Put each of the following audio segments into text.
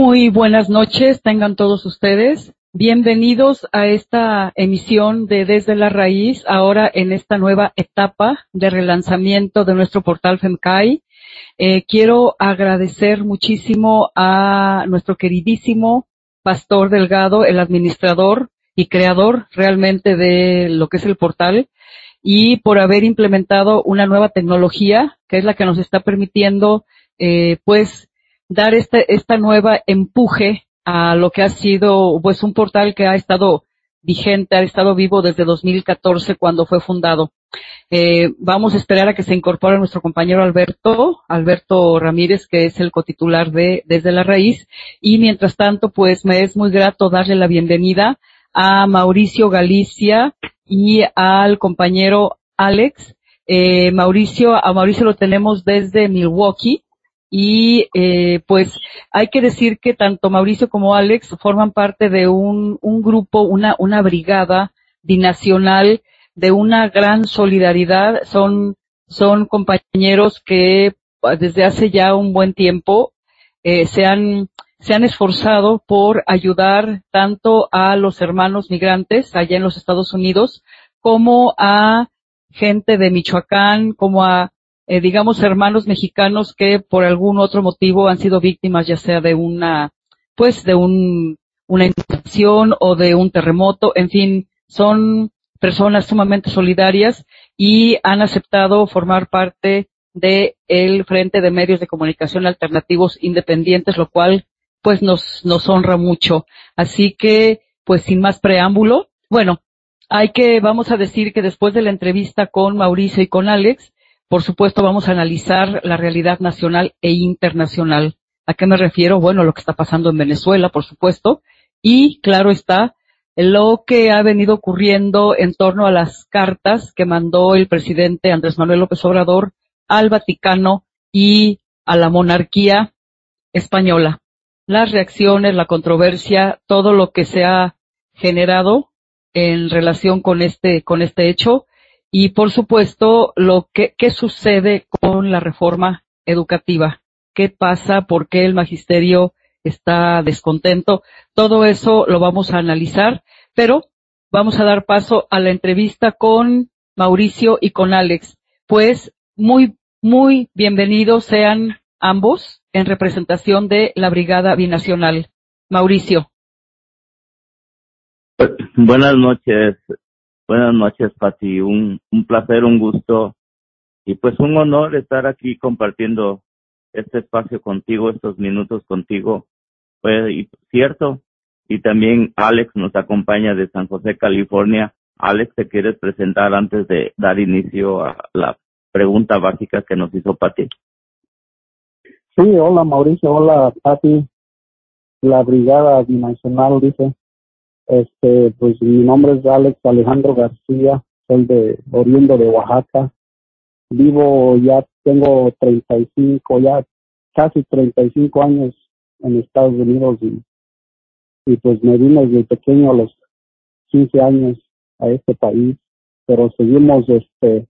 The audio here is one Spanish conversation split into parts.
Muy buenas noches, tengan todos ustedes. Bienvenidos a esta emisión de Desde la Raíz, ahora en esta nueva etapa de relanzamiento de nuestro portal FEMCAI. Eh, quiero agradecer muchísimo a nuestro queridísimo Pastor Delgado, el administrador y creador realmente de lo que es el portal, y por haber implementado una nueva tecnología que es la que nos está permitiendo, eh, pues, dar este, esta nueva empuje a lo que ha sido, pues, un portal que ha estado vigente, ha estado vivo desde 2014 cuando fue fundado. Eh, vamos a esperar a que se incorpore nuestro compañero Alberto, Alberto Ramírez, que es el cotitular de Desde la Raíz. Y mientras tanto, pues me es muy grato darle la bienvenida a Mauricio Galicia y al compañero Alex. Eh, Mauricio, a Mauricio lo tenemos desde Milwaukee. Y eh, pues hay que decir que tanto Mauricio como Alex forman parte de un, un grupo, una, una brigada binacional de una gran solidaridad. Son, son compañeros que desde hace ya un buen tiempo eh, se han se han esforzado por ayudar tanto a los hermanos migrantes allá en los Estados Unidos como a gente de Michoacán, como a eh, digamos hermanos mexicanos que por algún otro motivo han sido víctimas ya sea de una pues de un una inundación o de un terremoto, en fin, son personas sumamente solidarias y han aceptado formar parte de el Frente de Medios de Comunicación Alternativos Independientes, lo cual pues nos, nos honra mucho. Así que, pues sin más preámbulo, bueno, hay que, vamos a decir que después de la entrevista con Mauricio y con Alex, por supuesto vamos a analizar la realidad nacional e internacional. ¿A qué me refiero? Bueno, lo que está pasando en Venezuela, por supuesto, y claro está, lo que ha venido ocurriendo en torno a las cartas que mandó el presidente Andrés Manuel López Obrador al Vaticano y a la monarquía española. Las reacciones, la controversia, todo lo que se ha generado en relación con este, con este hecho y por supuesto lo que, qué sucede con la reforma educativa. ¿Qué pasa? ¿Por qué el magisterio está descontento? Todo eso lo vamos a analizar, pero vamos a dar paso a la entrevista con Mauricio y con Alex. Pues muy, muy bienvenidos sean ambos en representación de la Brigada Binacional. Mauricio. Buenas noches, buenas noches, Pati. Un, un placer, un gusto y pues un honor estar aquí compartiendo este espacio contigo, estos minutos contigo. Pues, y cierto, y también Alex nos acompaña de San José, California. Alex, ¿te quieres presentar antes de dar inicio a la pregunta básica que nos hizo Pati? Sí, hola Mauricio, hola Pati, la Brigada Binacional dice, este, pues mi nombre es Alex Alejandro García, soy de oriundo de Oaxaca, vivo ya tengo 35, ya casi 35 años en Estados Unidos y, pues me vine desde pequeño a los 15 años a este país, pero seguimos este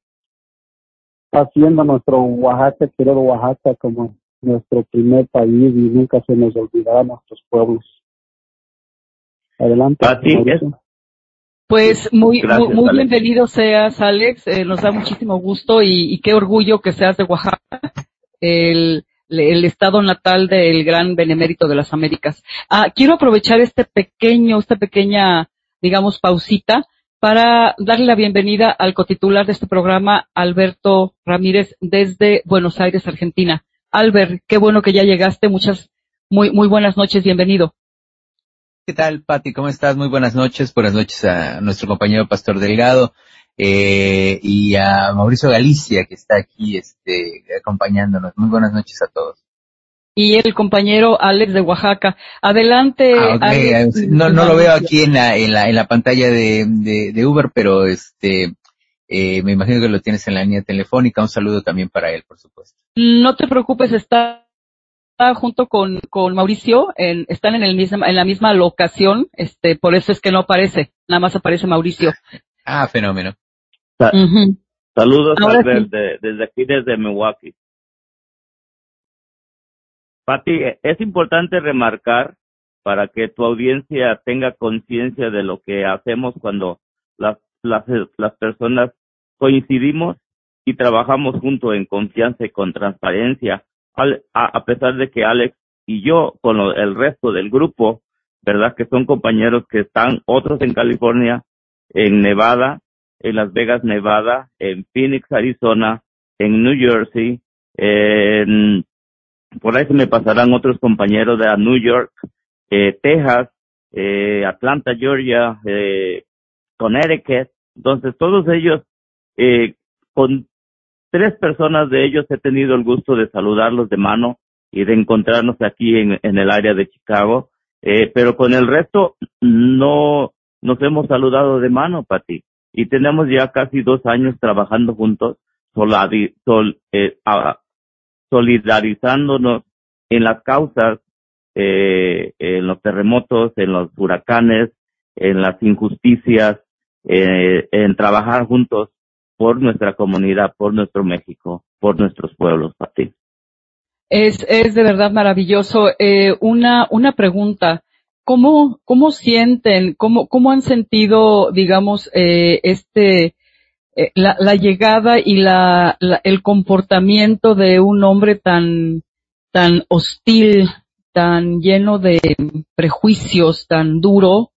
haciendo nuestro Oaxaca, querido Oaxaca como nuestro primer país y nunca se nos olvidará nuestros pueblos. Adelante. Pati, Mauricio. Pues muy, Gracias, muy, muy Alex. bienvenido seas, Alex. Eh, nos da muchísimo gusto y, y qué orgullo que seas de Oaxaca, el, el estado natal del gran benemérito de las Américas. Ah, quiero aprovechar este pequeño, esta pequeña, digamos, pausita para darle la bienvenida al cotitular de este programa, Alberto Ramírez, desde Buenos Aires, Argentina. Albert, qué bueno que ya llegaste. Muchas, muy, muy buenas noches. Bienvenido. ¿Qué tal, Pati? ¿Cómo estás? Muy buenas noches. Buenas noches a nuestro compañero Pastor Delgado eh, y a Mauricio Galicia, que está aquí este, acompañándonos. Muy buenas noches a todos y el compañero Alex de Oaxaca. Adelante. Ah, Alex. No, no lo veo aquí en la, en la, en la pantalla de, de, de Uber, pero este, eh, me imagino que lo tienes en la línea telefónica. Un saludo también para él, por supuesto. No te preocupes, está junto con, con Mauricio, en, están en, el misma, en la misma locación, este, por eso es que no aparece, nada más aparece Mauricio. Ah, fenómeno. Saludos desde aquí, desde Milwaukee. Pati, es importante remarcar para que tu audiencia tenga conciencia de lo que hacemos cuando las, las, las personas coincidimos y trabajamos juntos en confianza y con transparencia, a, pesar de que Alex y yo, con el resto del grupo, ¿verdad? Que son compañeros que están, otros en California, en Nevada, en Las Vegas, Nevada, en Phoenix, Arizona, en New Jersey, en por ahí se me pasarán otros compañeros de New York, eh, Texas, eh, Atlanta, Georgia, eh, Connecticut. Entonces, todos ellos, eh, con tres personas de ellos he tenido el gusto de saludarlos de mano y de encontrarnos aquí en, en el área de Chicago. Eh, pero con el resto no nos hemos saludado de mano, Pati. Y tenemos ya casi dos años trabajando juntos, sol, eh, solidarizándonos en las causas, eh, en los terremotos, en los huracanes, en las injusticias, eh, en trabajar juntos por nuestra comunidad, por nuestro México, por nuestros pueblos, Pati. Es, es de verdad maravilloso. Eh, una, una pregunta. ¿Cómo, cómo sienten, cómo, cómo han sentido, digamos, eh, este, eh, la, la, llegada y la, la, el comportamiento de un hombre tan, tan hostil, tan lleno de prejuicios, tan duro,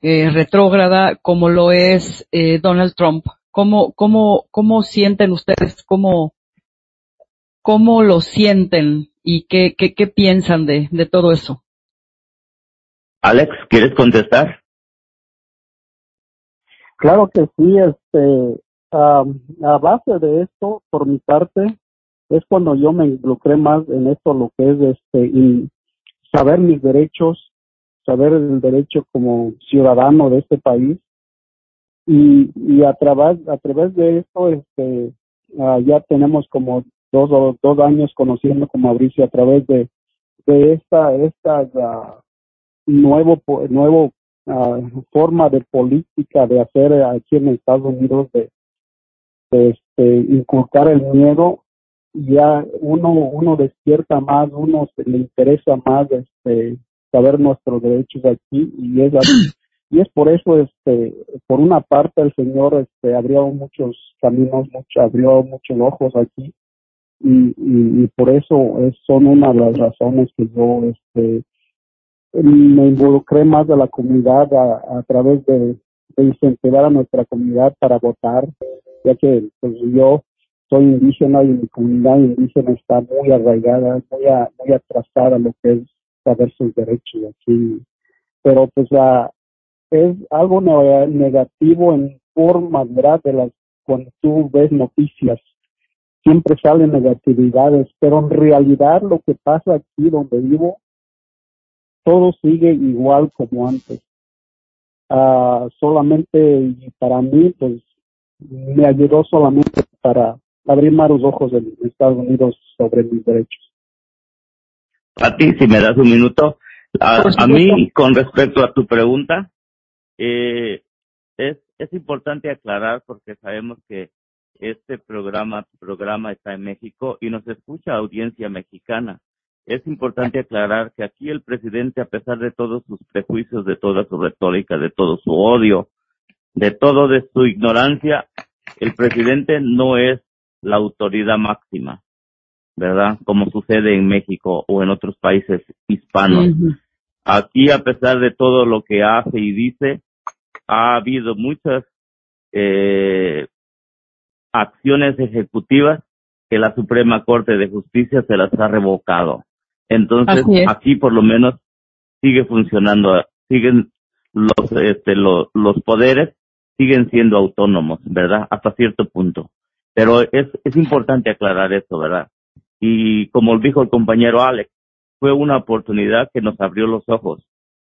eh, retrógrada como lo es eh, Donald Trump. ¿Cómo, cómo, cómo sienten ustedes? ¿Cómo, cómo lo sienten? ¿Y qué, qué, qué piensan de, de todo eso? Alex, ¿quieres contestar? Claro que sí, este, a base de esto, por mi parte, es cuando yo me involucré más en esto, lo que es este, y saber mis derechos, saber el derecho como ciudadano de este país. Y, y a través, a través de esto, este, uh, ya tenemos como dos dos años conociendo con Mauricio a través de, de esta, esta uh, nuevo, nuevo uh, forma de política de hacer aquí en Estados Unidos de, este, inculcar el miedo, ya uno, uno despierta más, uno se le interesa más este, saber nuestros derechos aquí y es y es por eso este por una parte el señor este abrió muchos caminos mucho, abrió muchos ojos aquí y, por eso es, son una de las razones que yo este me involucré más de la comunidad a, a través de, incentivar a nuestra comunidad para votar ya que pues, yo soy indígena y mi comunidad indígena está muy arraigada, muy, muy atrasada en lo que es saber sus derechos aquí. Pero pues es algo negativo en forma, ¿verdad? De las, cuando tú ves noticias, siempre salen negatividades, pero en realidad lo que pasa aquí donde vivo, todo sigue igual como antes. Uh, solamente para mí, pues me ayudó solamente para abrir más los ojos en Estados Unidos sobre mis derechos. A ti, si me das un minuto. A, mí, con respecto a tu pregunta, eh, es, es importante aclarar porque sabemos que este programa, programa está en México y nos escucha audiencia mexicana. Es importante aclarar que aquí el presidente, a pesar de todos sus prejuicios, de toda su retórica, de todo su odio, de todo de su ignorancia, el presidente no es la autoridad máxima, ¿verdad? Como sucede en México o en otros países hispanos. Aquí, a pesar de todo lo que hace y dice, ha habido muchas eh, acciones ejecutivas que la Suprema Corte de Justicia se las ha revocado. Entonces, aquí por lo menos sigue funcionando, siguen los, este, los, los poderes siguen siendo autónomos, ¿verdad? Hasta cierto punto. Pero es, es importante aclarar esto, ¿verdad? Y como dijo el compañero Alex, fue una oportunidad que nos abrió los ojos,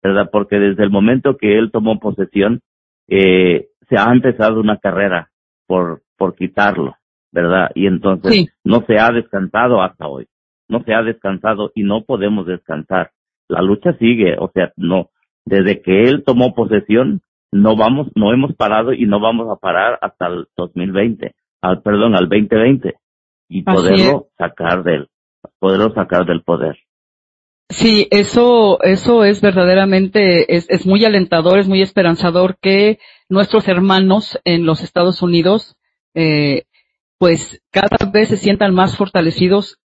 ¿verdad? Porque desde el momento que él tomó posesión, eh, se ha empezado una carrera por, por quitarlo, ¿verdad? Y entonces no se ha descansado hasta hoy, no se ha descansado y no podemos descansar. La lucha sigue, o sea, no, desde que él tomó posesión, no vamos, no hemos parado y no vamos a parar hasta el 2020, al, perdón, al 2020 y poderlo sacar del, poderlo sacar del poder. Sí, eso, eso es verdaderamente, es, es muy alentador, es muy esperanzador que nuestros hermanos en los Estados Unidos, eh, pues cada vez se sientan más fortalecidos,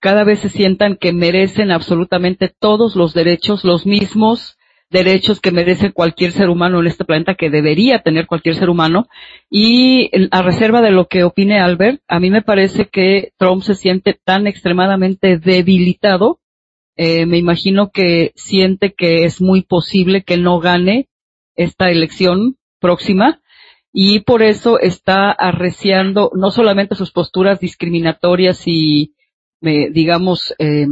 cada vez se sientan que merecen absolutamente todos los derechos, los mismos derechos que merece cualquier ser humano en este planeta, que debería tener cualquier ser humano. Y a reserva de lo que opine Albert, a mí me parece que Trump se siente tan extremadamente debilitado. Eh, me imagino que siente que es muy posible que no gane esta elección próxima y por eso está arreciando no solamente sus posturas discriminatorias y, eh, digamos, eh,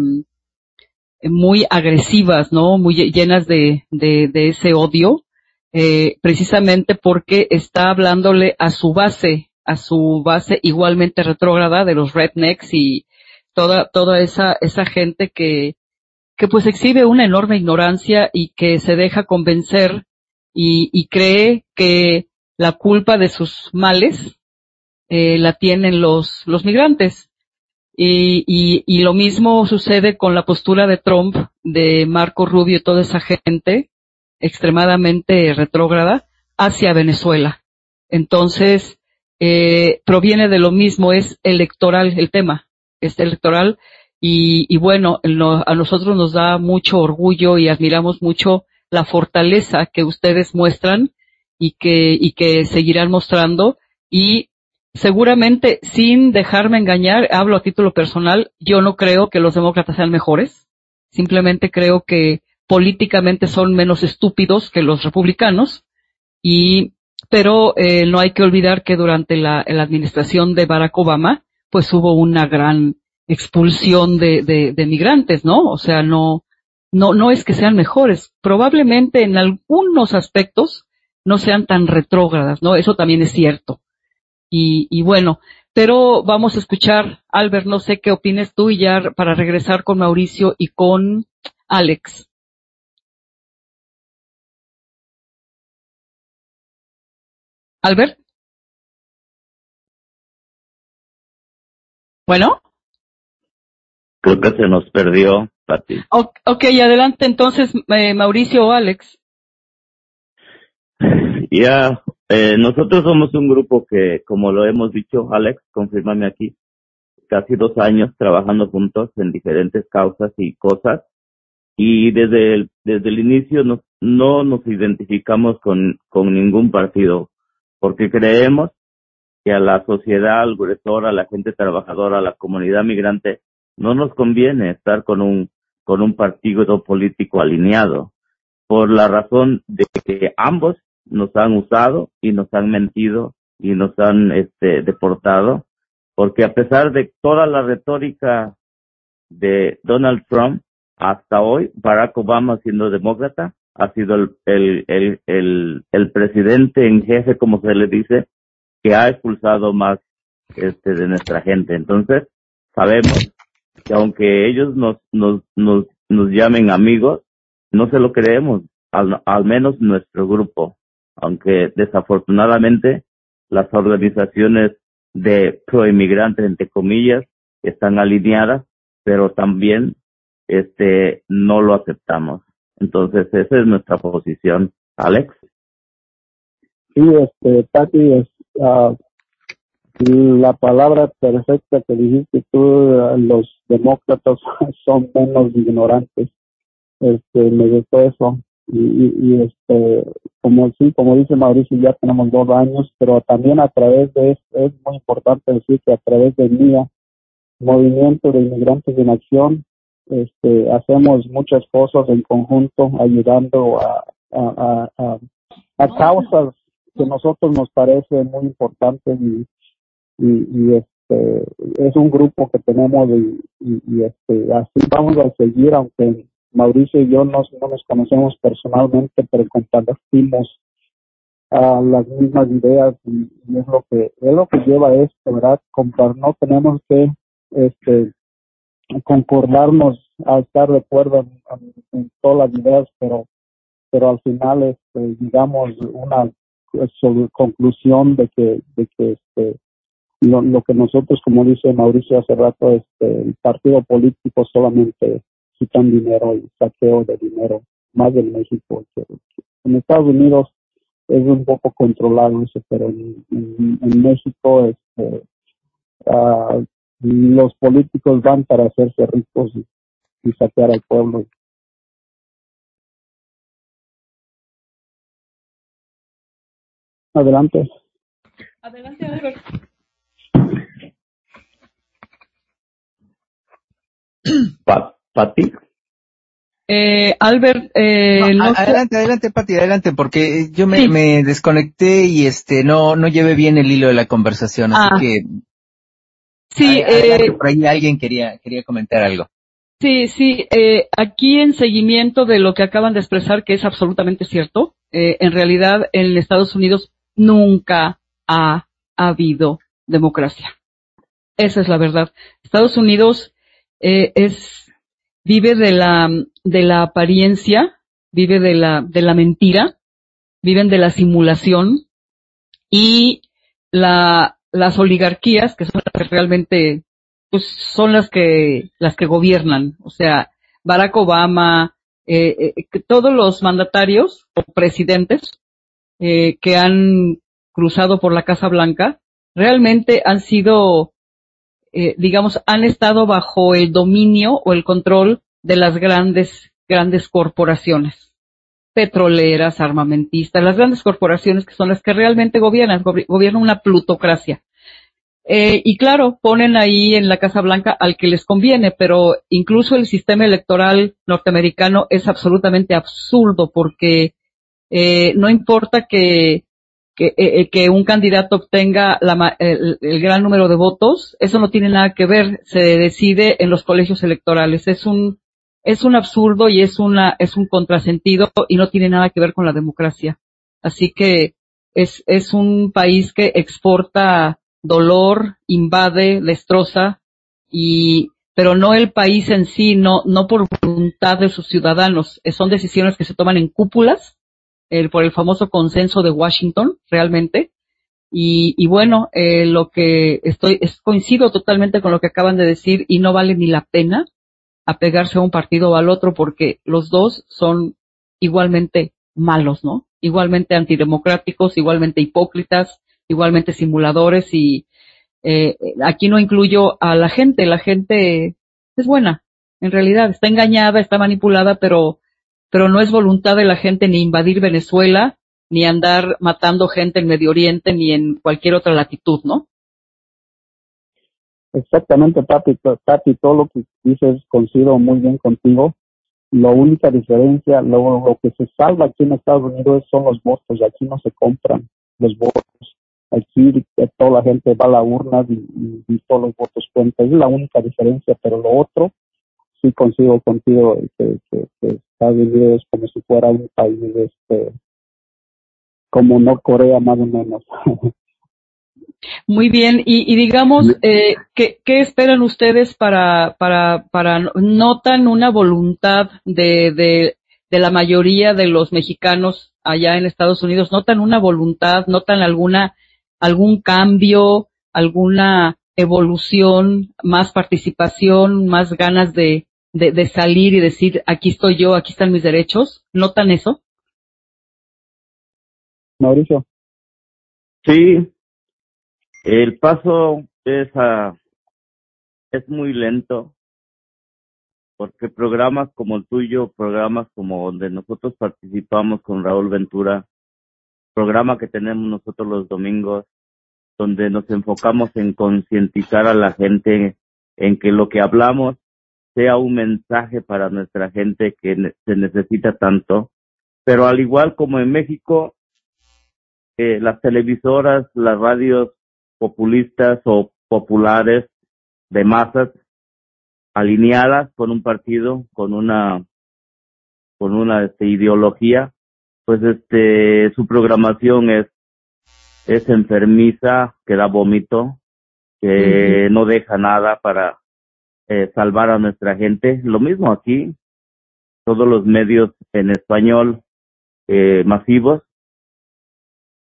muy agresivas, ¿no? Muy llenas de, de, de ese odio, eh, precisamente porque está hablándole a su base, a su base igualmente retrógrada de los rednecks y toda, toda esa, esa gente que, que pues exhibe una enorme ignorancia y que se deja convencer y, y cree que la culpa de sus males eh, la tienen los, los migrantes. Y, y, y, lo mismo sucede con la postura de Trump, de Marco Rubio y toda esa gente extremadamente retrógrada hacia Venezuela. Entonces, eh, proviene de lo mismo, es electoral el tema, es electoral y, y bueno, a nosotros nos da mucho orgullo y admiramos mucho la fortaleza que ustedes muestran y que, y que seguirán mostrando. Y seguramente sin dejarme engañar, hablo a título personal, yo no creo que los demócratas sean mejores, simplemente creo que políticamente son menos estúpidos que los republicanos. Y pero eh, no hay que olvidar que durante la, la, administración de Barack Obama pues hubo una gran expulsión de, de, de migrantes, ¿no? O sea, no, no, no es que sean mejores, probablemente en algunos aspectos no sean tan retrógradas, ¿no? Eso también es cierto. Y, y bueno, pero vamos a escuchar, Albert, no sé qué opines tú y ya para regresar con Mauricio y con Alex. Albert. Bueno. Creo que se nos perdió, Pati. Ok, adelante entonces, eh, Mauricio o Alex. Ya, eh, nosotros somos un grupo que, como lo hemos dicho, Alex, confírmame aquí, casi dos años trabajando juntos en diferentes causas y cosas. Y desde el, desde el inicio no, no nos identificamos con, con ningún partido, porque creemos que a la sociedad, al gruesor, a la gente trabajadora, a la comunidad migrante, no nos conviene estar con un, con un partido político alineado, por la razón de que ambos nos han usado y nos han mentido y nos han este, deportado, porque a pesar de toda la retórica de Donald Trump, hasta hoy Barack Obama siendo demócrata ha sido el, el, el, el, el presidente en jefe, como se le dice, que ha expulsado más este, de nuestra gente. Entonces, sabemos que aunque ellos nos, nos, nos, nos llamen amigos, no se lo creemos, al, al menos nuestro grupo aunque desafortunadamente las organizaciones de proinmigrantes, entre comillas, están alineadas, pero también este no lo aceptamos. Entonces, esa es nuestra posición. Alex. Sí, este, Tati, es, uh, la palabra perfecta que dijiste tú, los demócratas son menos ignorantes. Este, me gustó eso. y, y, este como sí como dice Mauricio ya tenemos dos años pero también a través de esto es muy importante decir que a través de MIA movimiento de inmigrantes en acción este hacemos muchas cosas en conjunto ayudando a a, a, a, causas que nosotros nos parecen muy importantes y, y, y este es un grupo que tenemos y, este así vamos a seguir aunque Mauricio y yo no, no nos conocemos personalmente, pero compartimos uh, las mismas ideas y, es lo que es lo que lleva esto, ¿verdad? Compar, no tenemos que este concordarnos a estar de acuerdo en, todas las ideas, pero pero al final este, digamos una conclusión de que de que este lo, lo que nosotros como dice Mauricio hace rato este el partido político solamente quitan dinero y saqueo de dinero, más de México. En Estados Unidos es un poco controlado eso, pero en, en, en México este, uh, los políticos van para hacerse ricos y, y saquear al pueblo. Adelante. Adelante, Albert. Pati. Eh, Albert, eh, no, adelante, adelante, Pati, adelante, porque yo me, sí. me, desconecté y este no no llevé bien el hilo de la conversación, así ah. que sí, adelante, eh, por ahí alguien quería quería comentar algo. Sí, sí, eh, aquí en seguimiento de lo que acaban de expresar, que es absolutamente cierto, eh, en realidad en Estados Unidos nunca ha habido democracia. Esa es la verdad. Estados Unidos eh, es vive de la, de la apariencia, vive de la, de la mentira, viven de la simulación y la, las oligarquías, que son las que realmente, pues son las que, las que gobiernan. O sea, Barack Obama, eh, eh, todos los mandatarios o presidentes eh, que han cruzado por la Casa Blanca realmente han sido eh, digamos, han estado bajo el dominio o el control de las grandes, grandes corporaciones petroleras, armamentistas, las grandes corporaciones que son las que realmente gobiernan, gobiernan una plutocracia. Eh, y claro, ponen ahí en la Casa Blanca al que les conviene, pero incluso el sistema electoral norteamericano es absolutamente absurdo porque eh, no importa que que, eh, eh, que un candidato obtenga la, el, el, gran número de votos, eso no tiene nada que ver, se decide en los colegios electorales. Es un, es un absurdo y es una, es un contrasentido y no tiene nada que ver con la democracia. Así que es, es un país que exporta dolor, invade, destroza y, pero no el país en sí, no, no por voluntad de sus ciudadanos. Son decisiones que se toman en cúpulas el, por el famoso consenso de Washington, realmente. Y, y bueno, eh, lo que estoy, es, coincido totalmente con lo que acaban de decir y no vale ni la pena apegarse a un partido o al otro porque los dos son igualmente malos, ¿no? Igualmente antidemocráticos, igualmente hipócritas, igualmente simuladores y eh, aquí no incluyo a la gente, la gente es buena, en realidad está engañada, está manipulada, pero pero no es voluntad de la gente ni invadir Venezuela, ni andar matando gente en Medio Oriente, ni en cualquier otra latitud, ¿no? Exactamente, Tati, Tati, todo lo que dices coincido muy bien contigo. La única diferencia, lo, lo que se salva aquí en Estados Unidos son los votos, aquí no se compran los votos. Aquí toda la gente va a la urna y, todos los votos cuentan. Es la única diferencia, pero lo otro, sí consigo contigo que, que Estados Unidos como si fuera un país este como no Corea más o menos. Muy bien, y, y digamos, eh, ¿qué, ¿qué, esperan ustedes para, para, para, notan una voluntad de, de, de la mayoría de los mexicanos allá en Estados Unidos, notan una voluntad, notan alguna, algún cambio, alguna evolución, más participación, más ganas de, de, de salir y decir, aquí estoy yo, aquí están mis derechos? ¿Notan eso? Mauricio. Sí, el paso es, uh, es muy lento. porque programas como el tuyo, programas como donde nosotros participamos con Raúl Ventura, programa que tenemos nosotros los domingos, donde nos enfocamos en concientizar a la gente en que lo que hablamos sea un mensaje para nuestra gente que se necesita tanto. Pero al igual como en México, eh, las televisoras, las radios populistas o populares de masas alineadas con un partido, con una con una este, ideología, pues este su programación es es enfermiza, que da vómito, que no deja nada para eh, salvar a nuestra gente. Lo mismo aquí, todos los medios en español eh, masivos,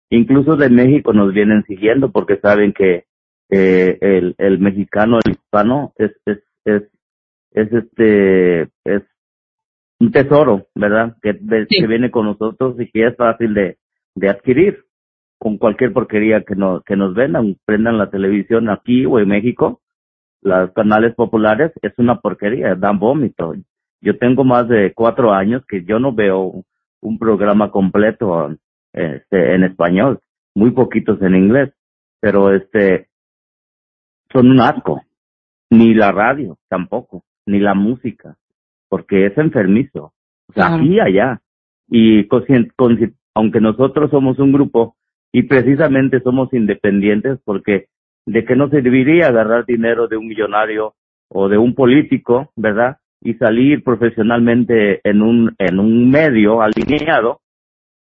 incluso de México nos vienen siguiendo porque saben que eh, el, el mexicano, el hispano, es, es, es, es este, es un tesoro, ¿verdad? Que, que viene con nosotros y que es fácil de, de adquirir con cualquier porquería que nos, que nos vendan, prendan la televisión aquí o en México, los canales populares, es una porquería, dan vómito. Yo tengo más de cuatro años que yo no veo un programa completo este, en español, muy poquitos en inglés, pero este, son un asco. Ni la radio tampoco, ni la música, porque es enfermizo. O sea, aquí y allá. Y aunque nosotros somos un grupo y precisamente somos independientes porque de qué nos serviría agarrar dinero de un millonario o de un político, ¿verdad? Y salir profesionalmente en un, en un medio alineado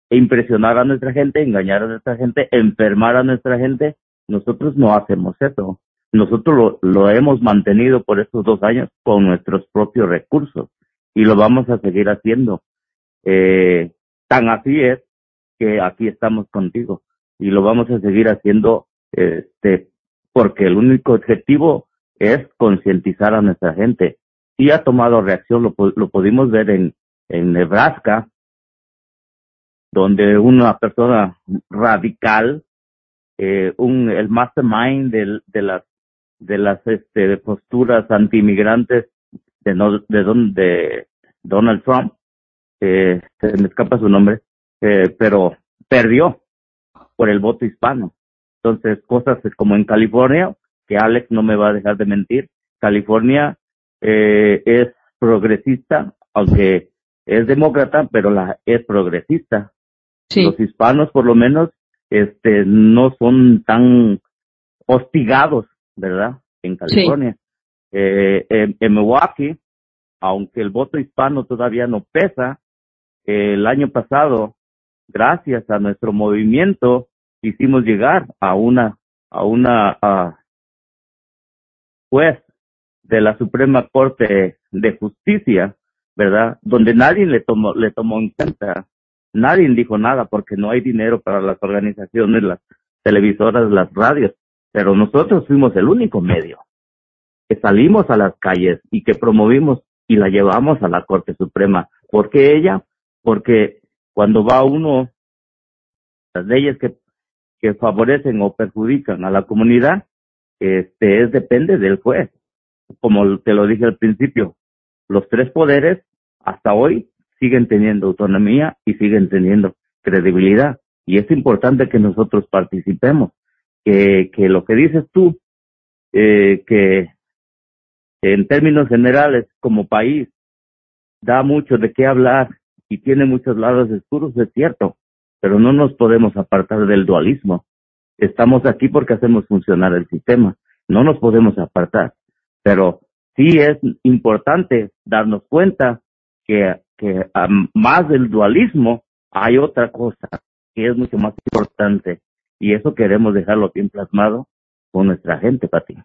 e impresionar a nuestra gente, engañar a nuestra gente, enfermar a nuestra gente. Nosotros no hacemos eso. Nosotros lo, lo hemos mantenido por estos dos años con nuestros propios recursos y lo vamos a seguir haciendo. Eh, tan así es que aquí estamos contigo y lo vamos a seguir haciendo este porque el único objetivo es concientizar a nuestra gente. Y ha tomado reacción, lo, lo pudimos ver en, en Nebraska, donde una persona radical, eh, un, el mastermind de, de las de las este, posturas antiinmigrantes de, no, de, don, de Donald Trump, eh, se me escapa su nombre, eh, pero perdió por el voto hispano. Entonces, cosas como en California, que Alex no me va a dejar de mentir, California eh, es progresista, aunque es demócrata, pero la es progresista. Los hispanos, por lo menos, este, no son tan hostigados, ¿verdad? En California. Eh, en, Milwaukee, aunque el voto hispano todavía no pesa, el año pasado gracias a nuestro movimiento, hicimos llegar a una, a una juez de la Suprema Corte de Justicia, ¿verdad? Donde nadie le tomó, le tomó en cuenta, nadie dijo nada porque no hay dinero para las organizaciones, las televisoras, las radios, pero nosotros fuimos el único medio que salimos a las calles y que promovimos y la llevamos a la Corte Suprema. ¿Por qué ella? Porque cuando va uno, las leyes que, que favorecen o perjudican a la comunidad, este es depende del juez. Como te lo dije al principio, los tres poderes hasta hoy siguen teniendo autonomía y siguen teniendo credibilidad. Y es importante que nosotros participemos. Que, que lo que dices tú, eh, que en términos generales como país da mucho de qué hablar y tiene muchos lados oscuros, es cierto, pero no nos podemos apartar del dualismo. Estamos aquí porque hacemos funcionar el sistema, no nos podemos apartar, pero sí es importante darnos cuenta que, que más del dualismo hay otra cosa que es mucho más importante y eso queremos dejarlo bien plasmado con nuestra gente, Pati.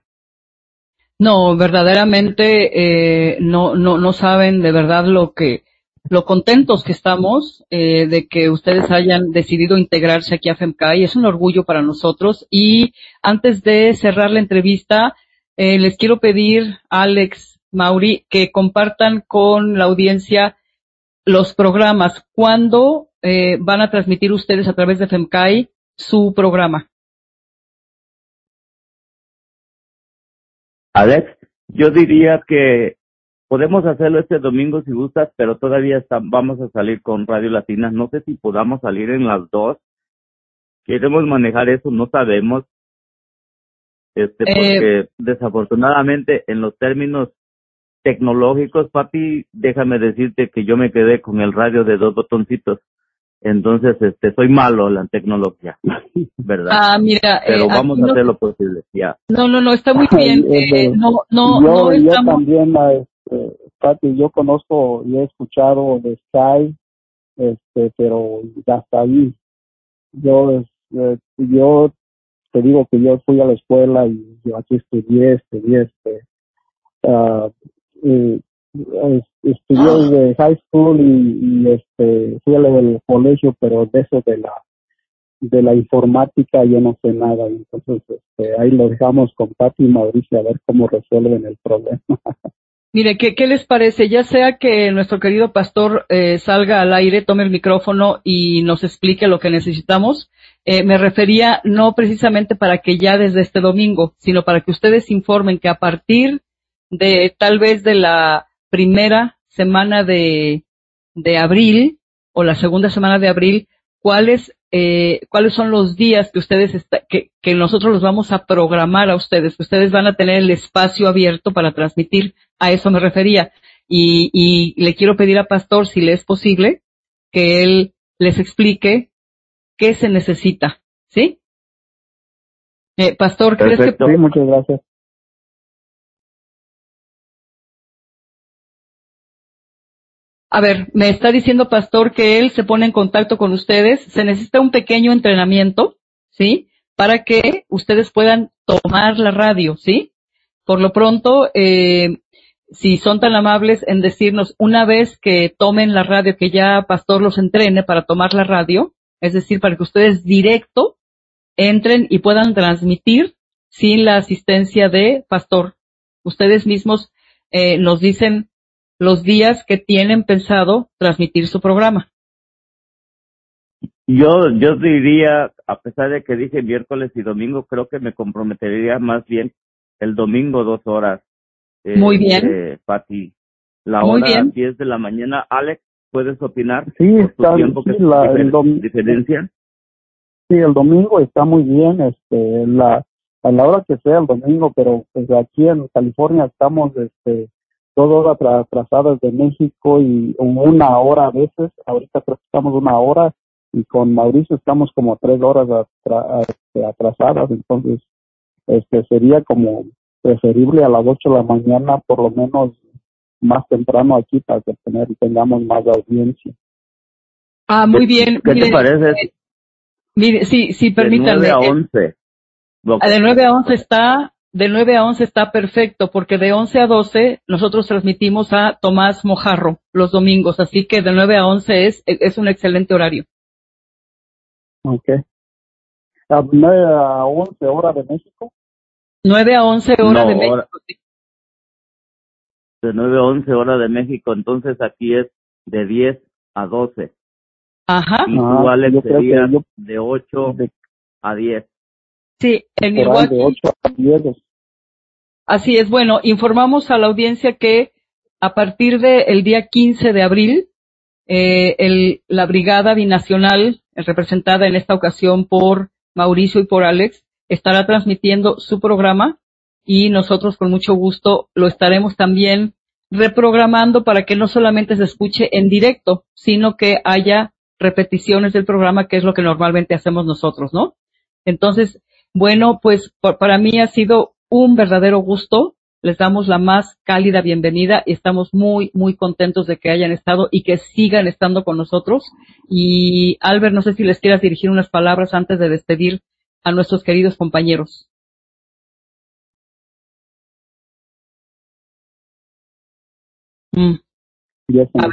No, verdaderamente eh, no, no, no saben de verdad lo que lo contentos que estamos eh, de que ustedes hayan decidido integrarse aquí a FEMCAI. Es un orgullo para nosotros. Y antes de cerrar la entrevista, eh, les quiero pedir, Alex, Mauri, que compartan con la audiencia los programas. ¿Cuándo eh, van a transmitir ustedes a través de FEMCAI su programa? Alex, yo diría que podemos hacerlo este domingo si gustas, pero todavía está, vamos a salir con Radio Latina. No sé si podamos salir en las dos. Queremos manejar eso, no sabemos. Este, Eh, porque desafortunadamente en los términos tecnológicos, papi, déjame decirte que yo me quedé con el radio de dos botoncitos. Entonces, este, soy malo en la tecnología, ¿verdad? Ah, mira, Pero eh, vamos a no- hacer lo posible, ya. No, no, no, está muy bien. Eh, no, no, yo, no yo estamos. también, este, Pati, yo conozco y he escuchado de Sky, este, pero hasta ahí. Yo, eh, yo te digo que yo fui a la escuela y yo aquí estudié, estudié, este, ah, eh, es- estudié desde high school y, y, este, fui al del colegio, pero de eso de la de la informática yo no sé nada, entonces este, ahí lo dejamos con Pati y Mauricio a ver cómo resuelven el problema. Mire, ¿qué, ¿qué les parece? Ya sea que nuestro querido pastor eh, salga al aire, tome el micrófono y nos explique lo que necesitamos. Eh, me refería no precisamente para que ya desde este domingo, sino para que ustedes informen que a partir de tal vez de la primera semana de, de abril o la segunda semana de abril, cuáles eh, cuáles son los días que ustedes está- que, que nosotros los vamos a programar a ustedes, que ustedes van a tener el espacio abierto para transmitir. A eso me refería. Y, y le quiero pedir a Pastor, si le es posible, que él les explique qué se necesita. ¿Sí? Eh, Pastor, ¿crees que Perfecto. Sí, muchas gracias. A ver, me está diciendo Pastor que él se pone en contacto con ustedes. Se necesita un pequeño entrenamiento, ¿sí? Para que ustedes puedan tomar la radio, ¿sí? Por lo pronto, eh, si son tan amables en decirnos una vez que tomen la radio, que ya Pastor los entrene para tomar la radio, es decir, para que ustedes directo entren y puedan transmitir sin la asistencia de Pastor. Ustedes mismos eh, nos dicen los días que tienen pensado transmitir su programa. Yo, yo diría, a pesar de que dije miércoles y domingo, creo que me comprometería más bien el domingo dos horas. Eh, Muy bien. eh, Pati. La Muy hora bien. 10 de la mañana. Alex, ¿puedes opinar? Sí, por tu está tiempo que sí, la- el diferencia? Sí, el domingo está muy bien, este, la, a la hora que sea el domingo, pero pues aquí en California estamos, este, dos horas tra- atrasadas de México y una hora a veces, ahorita creo que estamos una hora y con Mauricio estamos como tres horas atra- este, atrasadas, entonces, este, sería como preferible a las ocho de la mañana, por lo menos más temprano aquí para que tener, tengamos más audiencia. Ah, muy bien. ¿Qué Mire, te parece? Mire, sí, sí, De permítanme. 9 a Eh, 11. Lo- Ah, De 9 a 11 está, de 9 a 11 está perfecto, porque de 11 a 12 nosotros transmitimos a Tomás Mojarro los domingos, así que de 9 a 11 es, es un excelente horario. Ok. A nueve a once horas de México. 9 a 11 horas No, de México. hora- sí. de 9 a 11 hora de México, entonces aquí es de 10 a 12. Ajá. Y Ah, tú, Alex, creo que serías yo- de 8 De, a 10. Sí, en Milwaukee. de a. Así es. Bueno, informamos a la audiencia que a partir del día 15 de abril, eh, el- la Brigada Binacional, eh, representada en esta ocasión por Mauricio y por Alex, estará transmitiendo su programa y nosotros con mucho gusto lo estaremos también reprogramando para que no solamente se escuche en directo, sino que haya repeticiones del programa, que es lo que normalmente hacemos nosotros, ¿no? Entonces, bueno, pues pa- para mí ha sido un verdadero gusto. Les damos la más cálida bienvenida y estamos muy, muy contentos de que hayan estado y que sigan estando con nosotros. Y Albert, no sé si les quieras dirigir unas palabras antes de despedir a nuestros queridos compañeros. Mm. A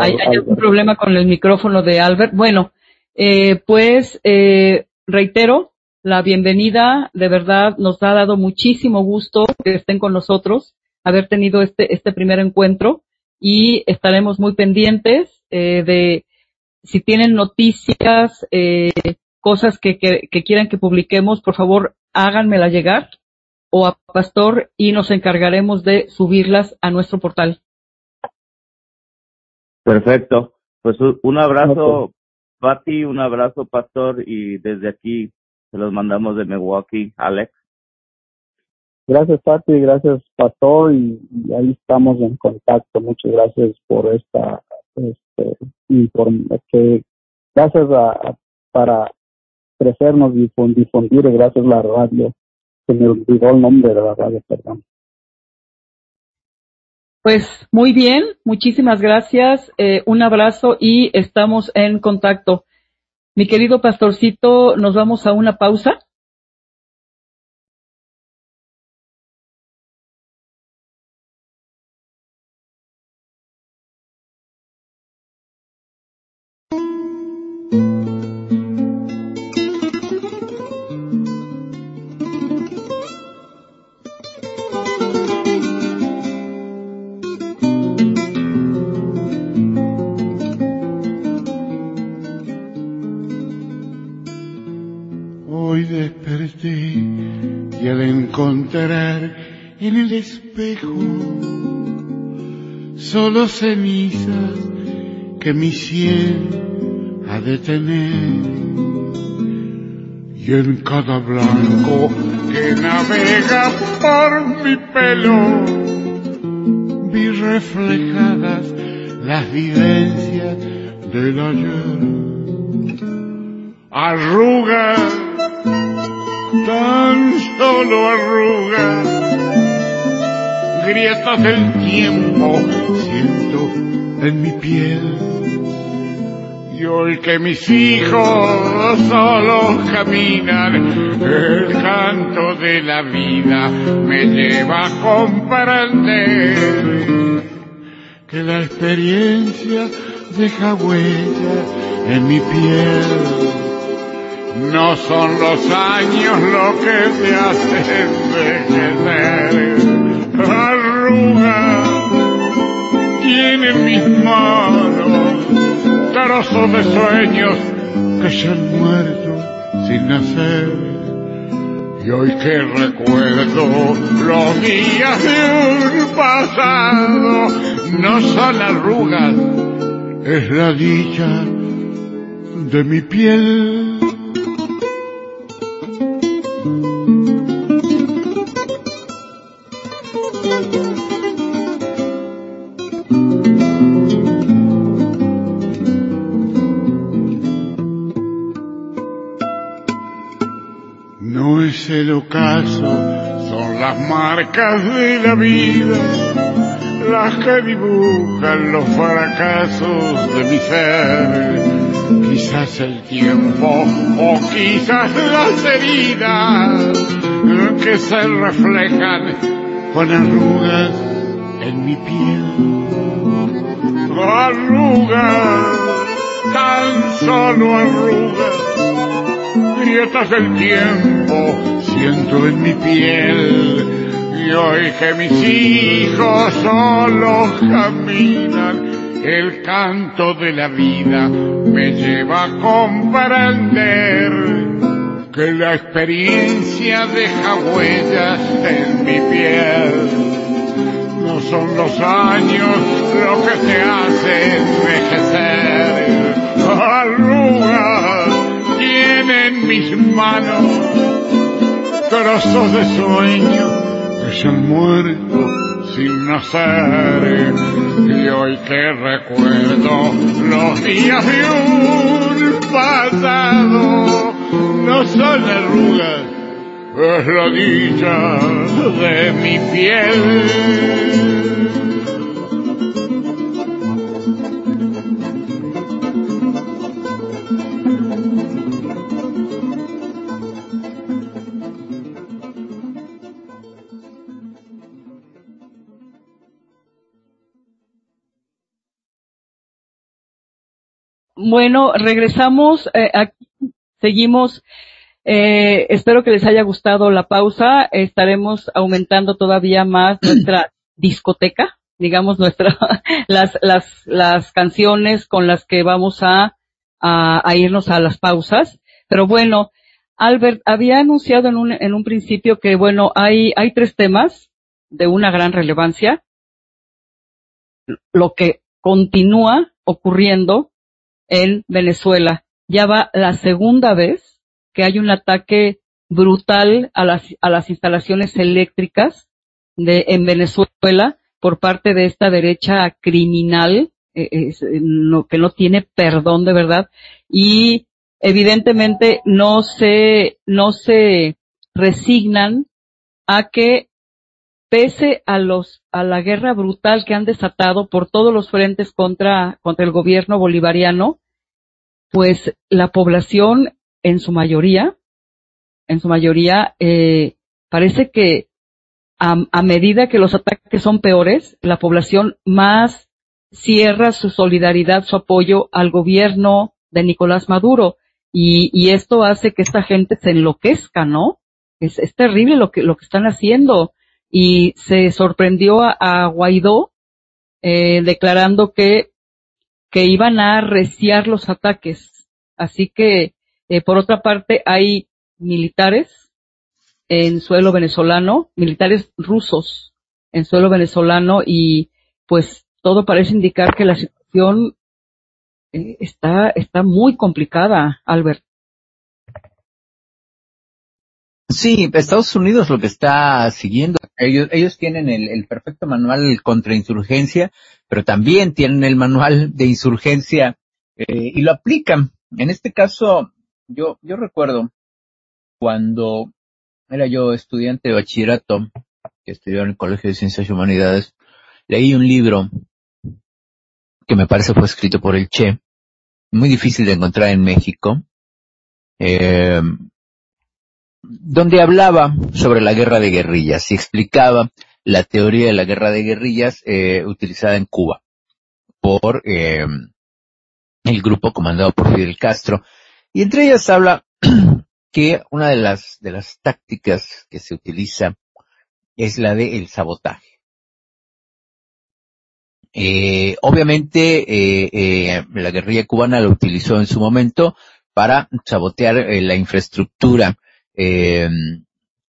¿Hay, hay algún problema con el micrófono de Albert? Bueno, eh, pues eh, reitero la bienvenida. De verdad, nos ha dado muchísimo gusto que estén con nosotros, haber tenido este, este primer encuentro y estaremos muy pendientes eh, de si tienen noticias, eh, cosas que, que, que quieran que publiquemos, por favor, háganmela llegar o a Pastor y nos encargaremos de subirlas a nuestro portal. Perfecto. Pues un abrazo. Pati, un abrazo, Pastor, y desde aquí se los mandamos de Milwaukee, Alex. Gracias, Pati, gracias, Pastor, y, y ahí estamos en contacto. Muchas gracias por esta, este, que gracias a, a- para crecernos y difun- difundir, gracias a la radio. Se me olvidó el nombre de la radio, perdón. Pues muy bien, muchísimas gracias, eh, un abrazo y estamos en contacto. Mi querido pastorcito, nos vamos a una pausa. Solo cenizas que mi sien ha de tener. Y en cada blanco que navega por mi pelo vi reflejadas las vivencias del ayer. Arrugas, tan solo arrugas, grietas del tiempo siento en mi piel. Y hoy que mis hijos solo caminan, el canto de la vida me lleva a comprender que la experiencia deja huella en mi piel. No son los años lo que te hacen envejecer. Arrugas tienen mis manos, trozos de sueños que se han muerto sin nacer. Y hoy que recuerdo los días de un pasado, no son arrugas, es la dicha de mi piel. Marcas de la vida, las que dibujan los fracasos de mi ser. Quizás el tiempo o quizás las heridas que se reflejan con arrugas en mi piel. Arrugas, tan solo arrugas grietas del tiempo siento en mi piel. Y hoy que mis hijos solo caminan, el canto de la vida me lleva a comprender que la experiencia deja huellas en mi piel. No son los años lo que te hace envejecer. Arrugas tienen mis manos trozos de sueño se han muerto sin nacer. Y hoy que recuerdo los días de un pasado, no son arrugas, es la dicha de mi piel. Bueno, regresamos, eh, aquí seguimos. Eh, espero que les haya gustado la pausa. Estaremos aumentando todavía más nuestra discoteca, digamos nuestra, las, las, las canciones con las que vamos a, a, a irnos a las pausas. Pero bueno, Albert había anunciado en un, en un principio que bueno, hay, hay tres temas de una gran relevancia. Lo que continúa ocurriendo en Venezuela. Ya va la segunda vez que hay un ataque brutal a las, a las instalaciones eléctricas de, en Venezuela por parte de esta derecha criminal, eh, es, no, que no tiene perdón de verdad, y evidentemente no se, no se resignan a que pese a los, a la guerra brutal que han desatado por todos los frentes contra, contra el gobierno bolivariano, pues la población en su mayoría, en su mayoría, eh, parece que a, medida que los ataques son peores, la población más cierra su solidaridad, su apoyo al gobierno de Nicolás Maduro. Y, y esto hace que esta gente se enloquezca, ¿no? Es, es terrible lo que, lo que están haciendo. Y se sorprendió a, a Guaidó, eh, declarando que, que iban a arreciar los ataques. Así que, eh, por otra parte, hay militares en suelo venezolano, militares rusos en suelo venezolano y pues todo parece indicar que la situación eh, está, está muy complicada, Albert. Sí, Estados Unidos lo que está siguiendo, ellos, ellos tienen el, el perfecto manual contra insurgencia, pero también tienen el manual de insurgencia eh, y lo aplican. En este caso, yo, yo recuerdo cuando era yo estudiante de bachillerato, que estudió en el Colegio de Ciencias y Humanidades, leí un libro que me parece fue escrito por el Che, muy difícil de encontrar en México, eh, donde hablaba sobre la guerra de guerrillas y explicaba la teoría de la guerra de guerrillas eh, utilizada en Cuba por eh, el grupo comandado por Fidel Castro. Y entre ellas habla que una de las, de las tácticas que se utiliza es la de el sabotaje. Eh, obviamente, eh, eh, la guerrilla cubana lo utilizó en su momento para sabotear eh, la infraestructura eh,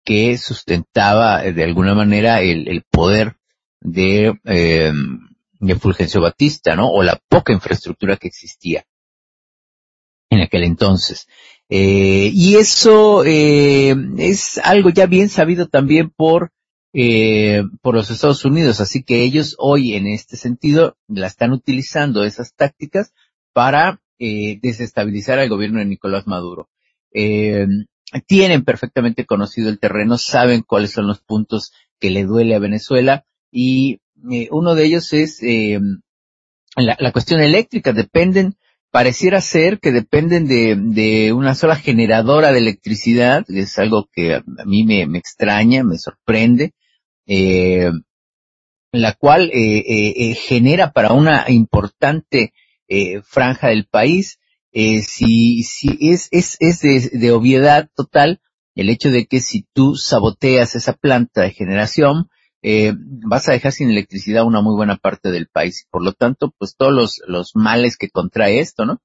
que sustentaba de alguna manera el, poder de, de Fulgencio Batista, ¿no? O la poca infraestructura que existía en aquel entonces. Eh, y eso eh, es algo ya bien sabido también por eh, por los Estados Unidos, así que ellos hoy en este sentido la están utilizando esas tácticas para eh, desestabilizar al gobierno de Nicolás Maduro. Eh, tienen perfectamente conocido el terreno, saben cuáles son los puntos que le duele a Venezuela y eh, uno de ellos es eh, la, cuestión eléctrica. Dependen, pareciera ser que dependen de, una sola generadora de electricidad, es algo que a, mí me, extraña, me sorprende, eh, la cual eh, eh, genera para una importante franja del país, si, si es, es, es de, de obviedad total el hecho de que si tú saboteas esa planta de generación, eh, vas a dejar sin electricidad una muy buena parte del país. Por lo tanto, pues todos los, los males que contrae esto, ¿no?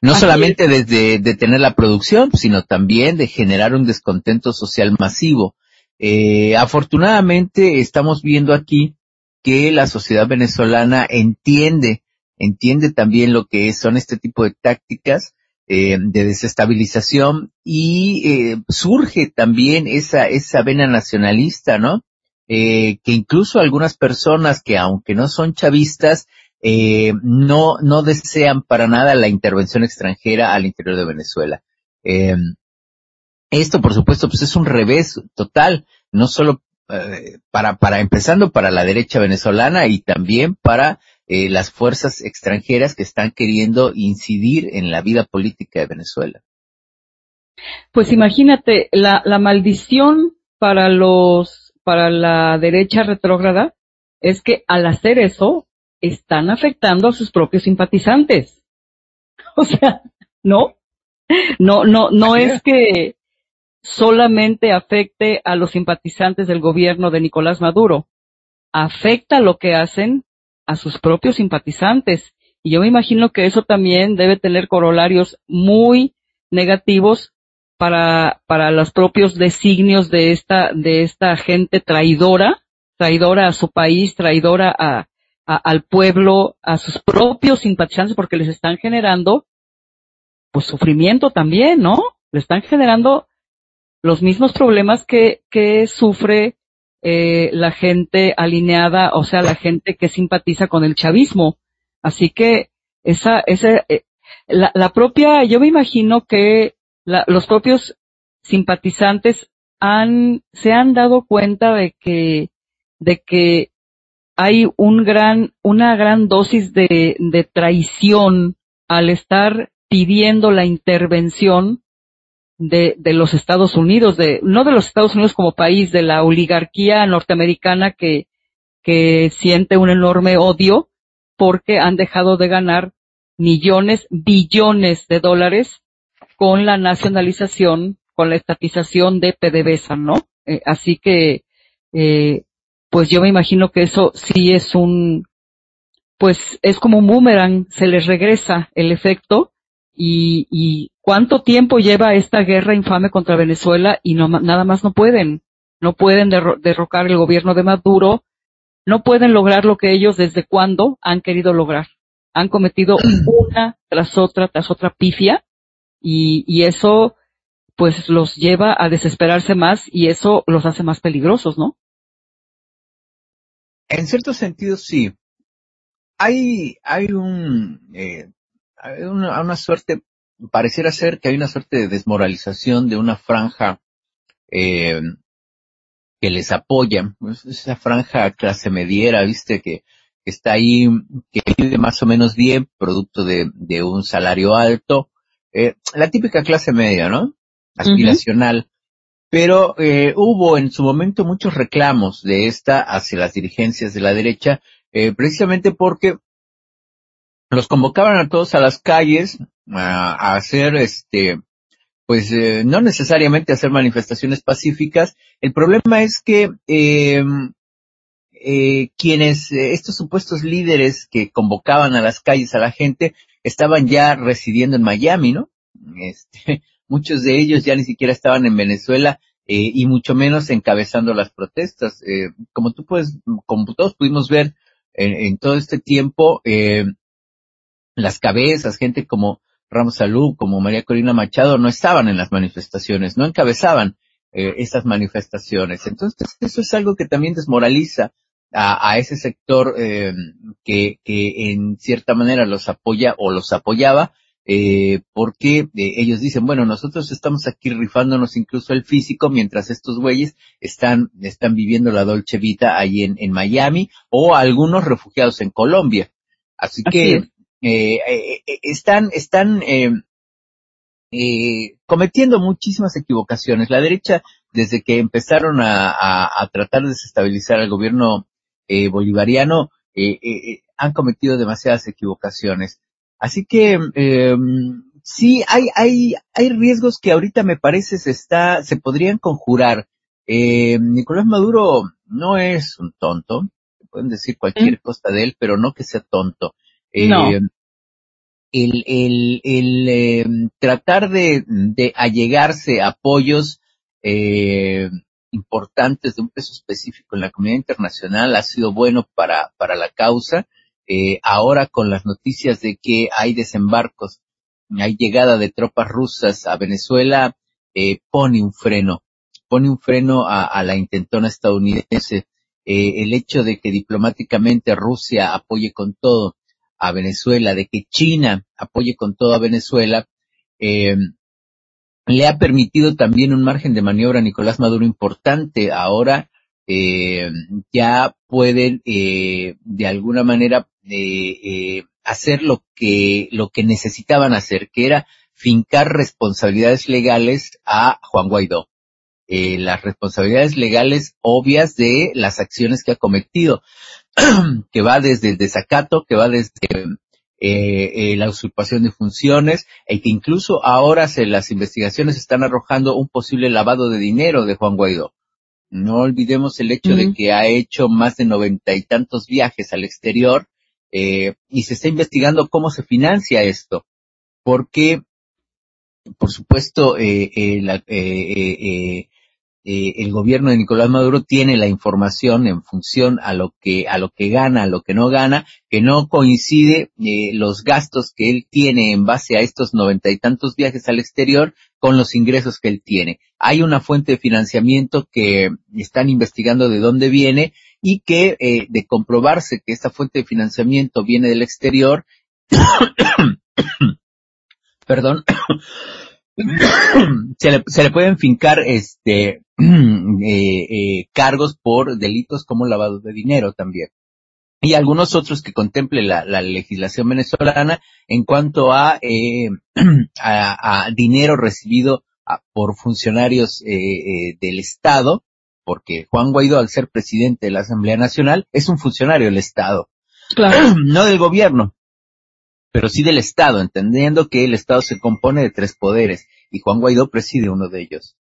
No Así solamente es. desde detener la producción, sino también de generar un descontento social masivo. Eh, afortunadamente estamos viendo aquí que la sociedad venezolana entiende, entiende también lo que son este tipo de tácticas eh, de desestabilización y eh, surge también esa, esa vena nacionalista, ¿no? Eh, que incluso algunas personas que aunque no son chavistas, eh, no, no desean para nada la intervención extranjera al interior de Venezuela. Eh, esto, por supuesto, pues es un revés total, no solo eh, para, para empezando para la derecha venezolana y también para eh, las fuerzas extranjeras que están queriendo incidir en la vida política de Venezuela. Pues imagínate, la, la maldición para los, para la derecha retrógrada es que al hacer eso están afectando a sus propios simpatizantes. O sea, no, no, no, no es que solamente afecte a los simpatizantes del gobierno de Nicolás Maduro, afecta lo que hacen a sus propios simpatizantes. Y yo me imagino que eso también debe tener corolarios muy negativos para, para los propios designios de esta, de esta gente traidora, traidora a su país, traidora a, al pueblo, a sus propios simpatizantes, porque les están generando, pues sufrimiento también, ¿no? Le están generando los mismos problemas que, que sufre eh, la gente alineada, o sea, la gente que simpatiza con el chavismo. Así que esa, esa, eh, la, la, propia, yo me imagino que la, los propios simpatizantes han, se han dado cuenta de que, de que hay un gran, una gran dosis de, de traición al estar pidiendo la intervención de, de los Estados Unidos, de, no de los Estados Unidos como país, de la oligarquía norteamericana que, que siente un enorme odio porque han dejado de ganar millones, billones de dólares con la nacionalización, con la estatización de PDVSA, ¿no? Eh, así que, eh, pues yo me imagino que eso sí es un, pues es como un boomerang, se les regresa el efecto y, y cuánto tiempo lleva esta guerra infame contra Venezuela y no, nada más no pueden, no pueden derrocar el gobierno de Maduro, no pueden lograr lo que ellos desde cuándo han querido lograr. Han cometido una tras otra, tras otra pifia y, y eso pues los lleva a desesperarse más y eso los hace más peligrosos, ¿no? En cierto sentido, sí. Hay, hay un, eh, hay una, una, suerte, pareciera ser que hay una suerte de desmoralización de una franja eh, que les apoya, esa franja clase mediera, viste, que, que está ahí, que vive más o menos bien, producto de, de un salario alto, eh, la típica clase media, ¿no? Aspiracional. Pero eh, hubo en su momento muchos reclamos de esta hacia las dirigencias de la derecha, eh, precisamente porque los convocaban a todos a las calles a, hacer este pues eh, no necesariamente hacer manifestaciones pacíficas. El problema es que eh, eh, quienes, estos supuestos líderes que convocaban a las calles a la gente, estaban ya residiendo en Miami, ¿no? Este, muchos de ellos ya ni siquiera estaban en Venezuela eh, y mucho menos encabezando las protestas. Eh, como tú puedes, como todos pudimos ver en, en todo este tiempo, eh, las cabezas, gente como Ramos Salud, como María Corina Machado, no estaban en las manifestaciones, no encabezaban eh, estas manifestaciones. Entonces, eso es algo que también desmoraliza a, a ese sector eh, que, que en cierta manera los apoya o los apoyaba, eh, porque eh, ellos dicen, bueno, nosotros estamos aquí rifándonos incluso el físico mientras estos güeyes están, están viviendo la Dolce Vita ahí en, en Miami o algunos refugiados en Colombia. Así, que. Eh, eh, eh, están, están cometiendo muchísimas equivocaciones. La derecha, desde que empezaron a, a, a tratar de desestabilizar al gobierno bolivariano, han cometido demasiadas equivocaciones. Así que sí, hay, hay, hay riesgos que ahorita me parece se está, se podrían conjurar. Nicolás Maduro no es un tonto, pueden decir cualquier cosa de él, pero no que sea tonto. Eh, no. El, el, el eh, tratar de, de, allegarse a apoyos eh, importantes de un peso específico en la comunidad internacional ha sido bueno para, para la causa. Eh, ahora con las noticias de que hay desembarcos, hay llegada de tropas rusas a Venezuela, eh, pone un freno, pone un freno a, a la intentona estadounidense. Eh, el hecho de que diplomáticamente Rusia apoye con todo a Venezuela, de que China apoye con todo a Venezuela, eh, le ha permitido también un margen de maniobra a Nicolás Maduro importante. Ahora eh, ya pueden eh, de alguna manera eh, hacer lo que lo que necesitaban hacer, que era fincar responsabilidades legales a Juan Guaidó. Eh, las responsabilidades legales obvias de las acciones que ha cometido. que va desde el desacato, que va desde eh, eh, la usurpación de funciones, y e que incluso ahora se, las investigaciones están arrojando un posible lavado de dinero de Juan Guaidó. No olvidemos el hecho uh -huh. de que ha hecho más de noventa y tantos viajes al exterior eh, y se está investigando cómo se financia esto, porque, por supuesto, eh, eh, la, eh, el gobierno de Nicolás Maduro tiene la información en función a lo que a lo que gana, a lo que no gana, que no coincide eh, los gastos que él tiene en base a estos noventa y tantos viajes al exterior con los ingresos que él tiene. Hay una fuente de financiamiento que están investigando de dónde viene y que eh, de comprobarse que esta fuente de financiamiento viene del exterior, perdón, se le, se le pueden fincar este eh, eh, cargos por delitos como lavado de dinero también. Y algunos otros que contemple la, la legislación venezolana en cuanto a, eh, a, a, dinero recibido a, por funcionarios eh, eh, del Estado, porque Juan Guaidó, al ser presidente de la Asamblea Nacional, es un funcionario del Estado, Claro. no del gobierno, pero sí del Estado, entendiendo que el Estado se compone de tres poderes y Juan Guaidó preside uno de ellos.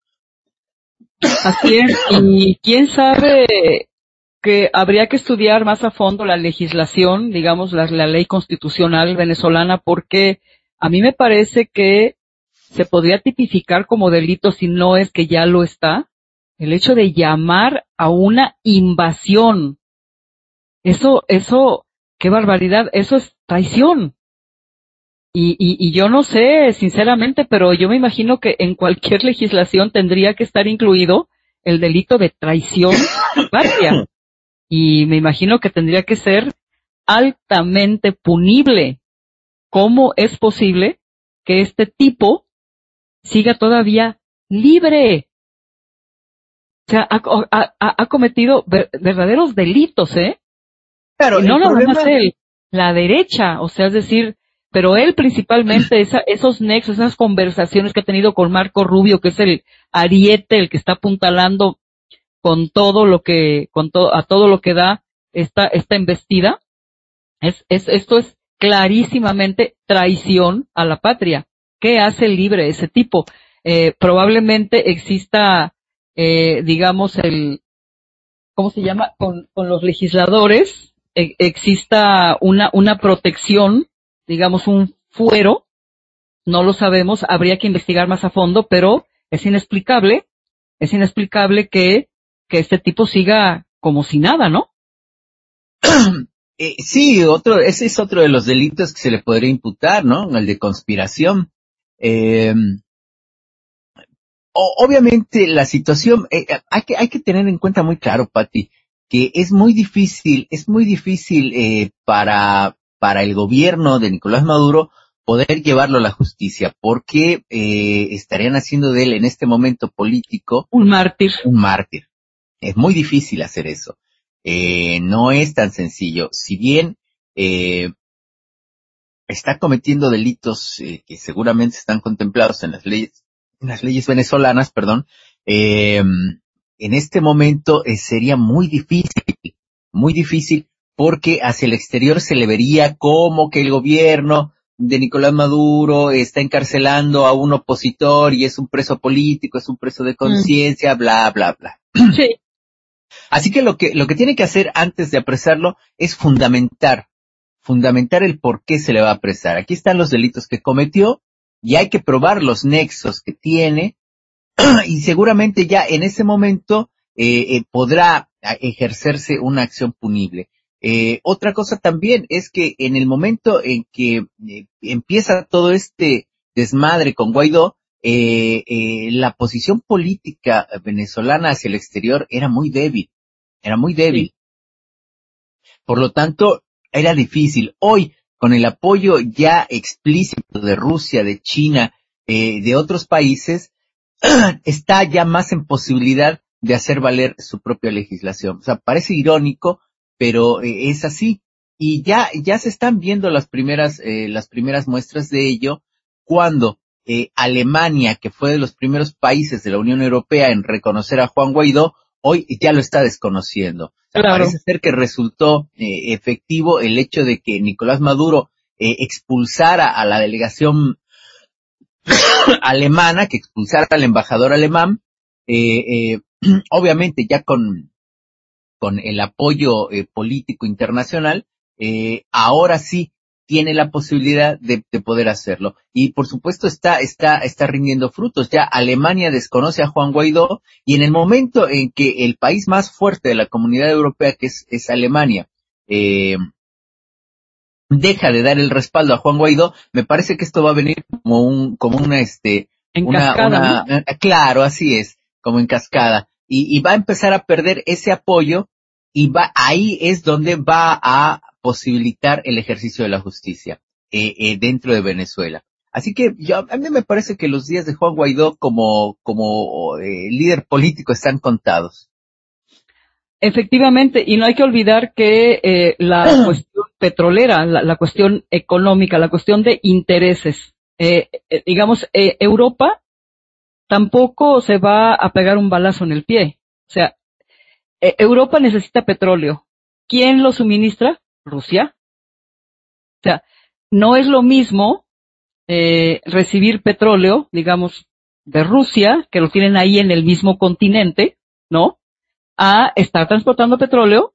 Así es. Y quién sabe que habría que estudiar más a fondo la legislación, digamos, la, la ley constitucional venezolana, porque a mí me parece que se podría tipificar como delito si no es que ya lo está, el hecho de llamar a una invasión. Eso, eso, qué barbaridad, eso es traición. Y, y, y, yo no sé, sinceramente, pero yo me imagino que en cualquier legislación tendría que estar incluido el delito de traición patria. Y me imagino que tendría que ser altamente punible. ¿Cómo es posible que este tipo siga todavía libre? O sea, ha, ha, ha cometido ver, verdaderos delitos, ¿eh? Pero y no nada más él, la derecha, o sea, es decir, pero él principalmente, esa, esos nexos, esas conversaciones que ha tenido con Marco Rubio, que es el ariete, el que está apuntalando con todo lo que, con todo, a todo lo que da esta, esta embestida, es, es, esto es clarísimamente traición a la patria. ¿Qué hace libre ese tipo? Eh, probablemente exista, eh, digamos, el, ¿cómo se llama? Con, con los legisladores, eh, exista una, una protección digamos, un fuero, no lo sabemos, habría que investigar más a fondo, pero es inexplicable, es inexplicable que, que este tipo siga como si nada, ¿no? Eh, sí, otro, ese es otro de los delitos que se le podría imputar, ¿no? El de conspiración. Eh, obviamente la situación, eh, hay que, hay que tener en cuenta muy claro, Patti, que es muy difícil, es muy difícil eh, para, para el gobierno de Nicolás Maduro poder llevarlo a la justicia, porque eh, estarían haciendo de él en este momento político un mártir. Un mártir. Es muy difícil hacer eso. Eh, no es tan sencillo. Si bien eh, está cometiendo delitos eh, que seguramente están contemplados en las leyes, en las leyes venezolanas, perdón, eh, en este momento eh, sería muy difícil, muy difícil porque hacia el exterior se le vería como que el gobierno de Nicolás Maduro está encarcelando a un opositor y es un preso político, es un preso de conciencia, mm. bla, bla, bla. Sí. Así que lo que, lo que tiene que hacer antes de apresarlo es fundamentar, fundamentar el por qué se le va a apresar. Aquí están los delitos que cometió y hay que probar los nexos que tiene y seguramente ya en ese momento eh, eh, podrá ejercerse una acción punible. Eh, otra cosa también es que en el momento en que eh, empieza todo este desmadre con Guaidó, eh, la posición política venezolana hacia el exterior era muy débil, era muy débil. Sí. Por lo tanto, era difícil. Hoy, con el apoyo ya explícito de Rusia, de China, eh, de otros países, está ya más en posibilidad de hacer valer su propia legislación. O sea, parece irónico, pero eh, es así. Y ya, ya se están viendo las primeras, eh, las primeras muestras de ello cuando eh, Alemania, que fue de los primeros países de la Unión Europea en reconocer a Juan Guaidó, hoy ya lo está desconociendo. Claro. Parece ser que resultó eh, efectivo el hecho de que Nicolás Maduro eh, expulsara a la delegación alemana, que expulsara al embajador alemán, eh, obviamente ya con, con el apoyo eh, político internacional, eh, ahora sí tiene la posibilidad de, poder hacerlo. Y por supuesto está, está, está rindiendo frutos. Ya Alemania desconoce a Juan Guaidó y en el momento en que el país más fuerte de la comunidad europea, que es, es Alemania, eh, deja de dar el respaldo a Juan Guaidó, me parece que esto va a venir como un, como una, este, una, una eh, claro, así es, como en cascada. Y, y va a empezar a perder ese apoyo y va, ahí es donde va a posibilitar el ejercicio de la justicia eh, eh, dentro de Venezuela. Así que yo, a mí me parece que los días de Juan Guaidó como, como eh, líder político están contados. Efectivamente, y no hay que olvidar que la cuestión petrolera, la, cuestión económica, la cuestión de intereses, digamos, Europa tampoco se va a pegar un balazo en el pie. O sea, Europa necesita petróleo. ¿Quién lo suministra? Rusia. O sea, no es lo mismo eh, recibir petróleo, digamos, de Rusia, que lo tienen ahí en el mismo continente, ¿no? A estar transportando petróleo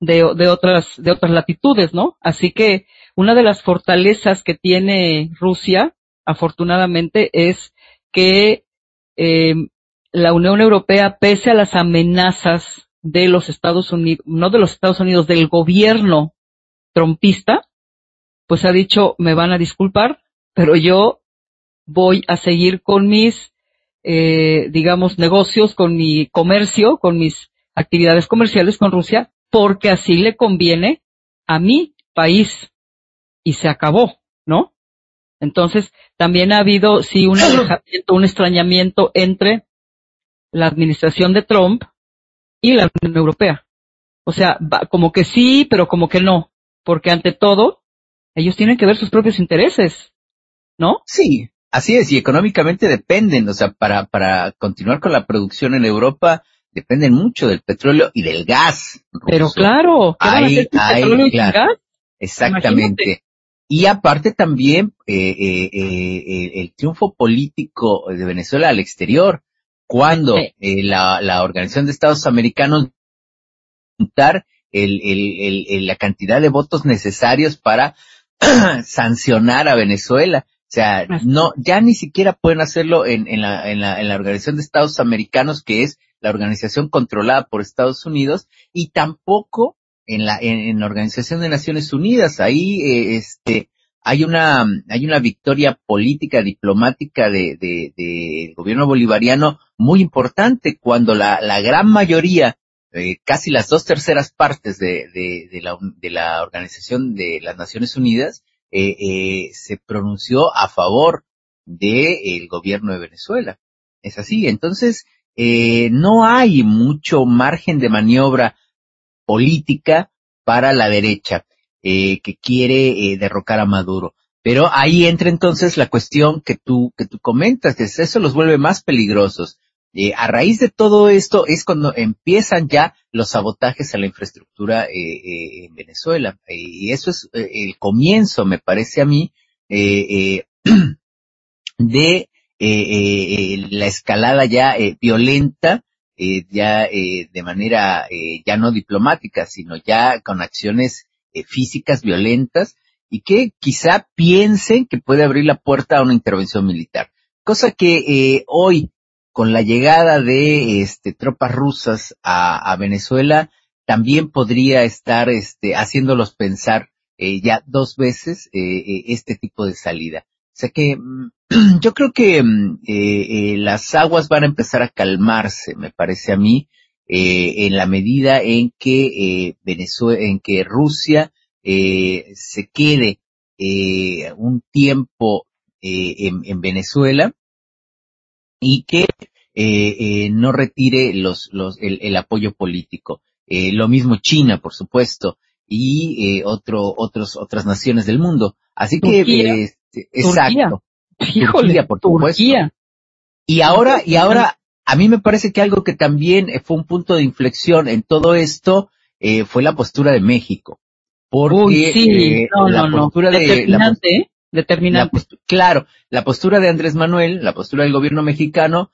de, de otras, de otras latitudes, ¿no? Así que una de las fortalezas que tiene Rusia, afortunadamente, es que eh, la Unión Europea, pese a las amenazas de los Estados Unidos, no de los Estados Unidos, del gobierno trompista, pues ha dicho, me van a disculpar, pero yo voy a seguir con mis, eh, digamos, negocios, con mi comercio, con mis actividades comerciales con Rusia, porque así le conviene a mi país. Y se acabó, ¿no? Entonces, también ha habido, sí, un alejamiento, un extrañamiento entre la administración de Trump y la Unión Europea. O sea, como que sí, pero como que no porque ante todo, ellos tienen que ver sus propios intereses, ¿no? Sí, así es, y económicamente dependen, o sea, para, para continuar con la producción en Europa, dependen mucho del petróleo y del gas. Pero claro, ¿qué hay, petróleo y gas? Exactamente. Y aparte también eh, eh, eh, el triunfo político de Venezuela al exterior, cuando la, la Organización de Estados Americanos el, el, el, la cantidad de votos necesarios para sancionar a Venezuela. O sea, no, ya ni siquiera pueden hacerlo en, en, la, en, la, en la Organización de Estados Americanos, que es la organización controlada por Estados Unidos, y tampoco en la, en, la Organización de Naciones Unidas. Ahí, eh, este, hay una, hay una victoria política, diplomática de, de, de gobierno bolivariano muy importante cuando la, la gran mayoría eh, casi las dos terceras partes de, de, de, la, de, la, Organización de las Naciones Unidas eh, eh, se pronunció a favor del gobierno de Venezuela. Es así. Entonces, eh, no hay mucho margen de maniobra política para la derecha eh, que quiere derrocar a Maduro. Pero ahí entra entonces la cuestión que tú, que tú comentas, que eso los vuelve más peligrosos. Eh, a raíz de todo esto es cuando empiezan ya los sabotajes a la infraestructura eh, eh, en Venezuela. y eso es el comienzo, me parece a mí, de la escalada ya violenta, ya de manera ya no diplomática, sino ya con acciones físicas violentas y que quizá piensen que puede abrir la puerta a una intervención militar. Cosa que hoy con la llegada de este, tropas rusas a, Venezuela, también podría estar este, haciéndolos pensar eh, ya dos veces eh, eh, este tipo de salida. O sea que mm, yo creo que mm, las aguas van a empezar a calmarse, me parece a mí, en la medida en que Venezuela, en que Rusia se quede un tiempo en, en Venezuela y que eh, eh, no retire los, los, el, apoyo político. Eh, lo mismo China, por supuesto, y eh, otro, otros, otras naciones del mundo. Así que, exacto. Híjole, por supuesto. Y ahora, y ahora, a mí me parece que algo que también fue un punto de inflexión en todo esto fue la postura de México. Porque sí. no, la postura de la, determinante. claro, la postura de Andrés Manuel, la postura del gobierno mexicano,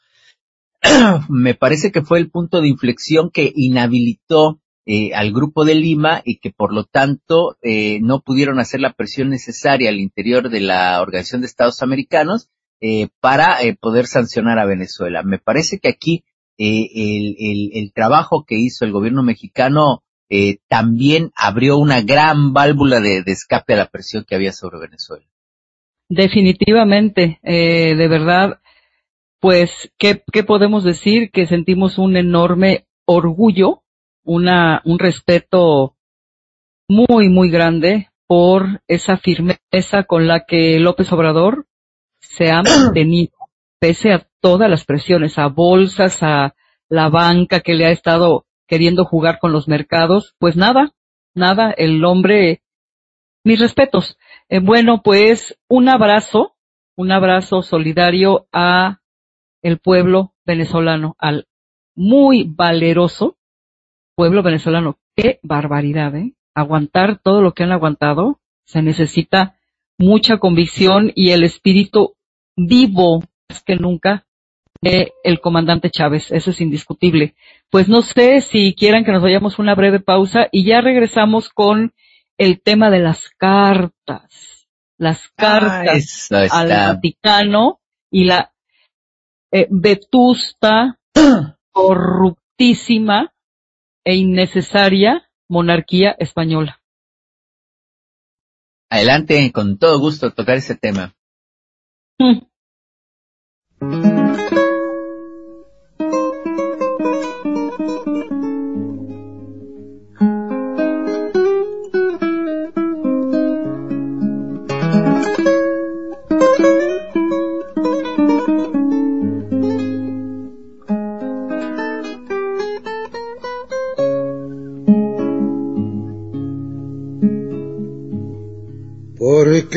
me parece que fue el punto de inflexión que inhabilitó eh, al grupo de Lima y que por lo tanto eh, no pudieron hacer la presión necesaria al interior de la Organización de Estados Americanos eh, para eh, poder sancionar a Venezuela. Me parece que aquí eh, el, el, trabajo que hizo el gobierno mexicano eh, también abrió una gran válvula de, de, escape a la presión que había sobre Venezuela. Definitivamente, eh, de verdad, pues, ¿qué, ¿qué podemos decir? Que sentimos un enorme orgullo, una, un respeto muy, muy grande por esa firmeza con la que López Obrador se ha mantenido, pese a todas las presiones, a bolsas, a la banca que le ha estado queriendo jugar con los mercados, pues nada, nada, el hombre, mis respetos. Eh, bueno, pues un abrazo, un abrazo solidario a el pueblo venezolano, al muy valeroso pueblo venezolano. Qué barbaridad, ¿eh? Aguantar todo lo que han aguantado, se necesita mucha convicción y el espíritu vivo más que nunca de el comandante Chávez, eso es indiscutible. Pues no sé si quieran que nos vayamos una breve pausa y ya regresamos con el tema de las cartas, las cartas ah, al Vaticano y la eh, vetusta, corruptísima e innecesaria monarquía española. Adelante, con todo gusto tocar ese tema.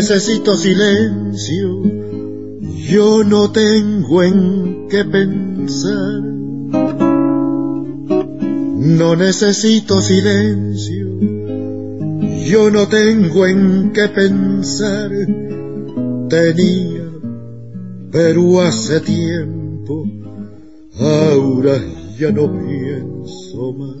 Necesito silencio, yo no tengo en qué pensar. No necesito silencio, yo no tengo en qué pensar. Tenía, pero hace tiempo, ahora ya no pienso más.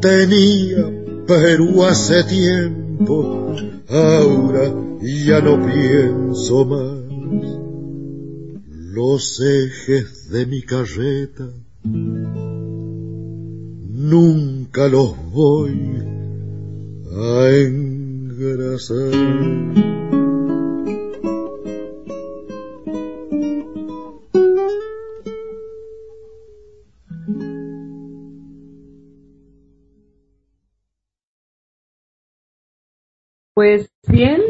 Tenía, pero hace tiempo, ahora ya no pienso más. Los ejes de mi carreta nunca los voy a engrasar. Pues bien,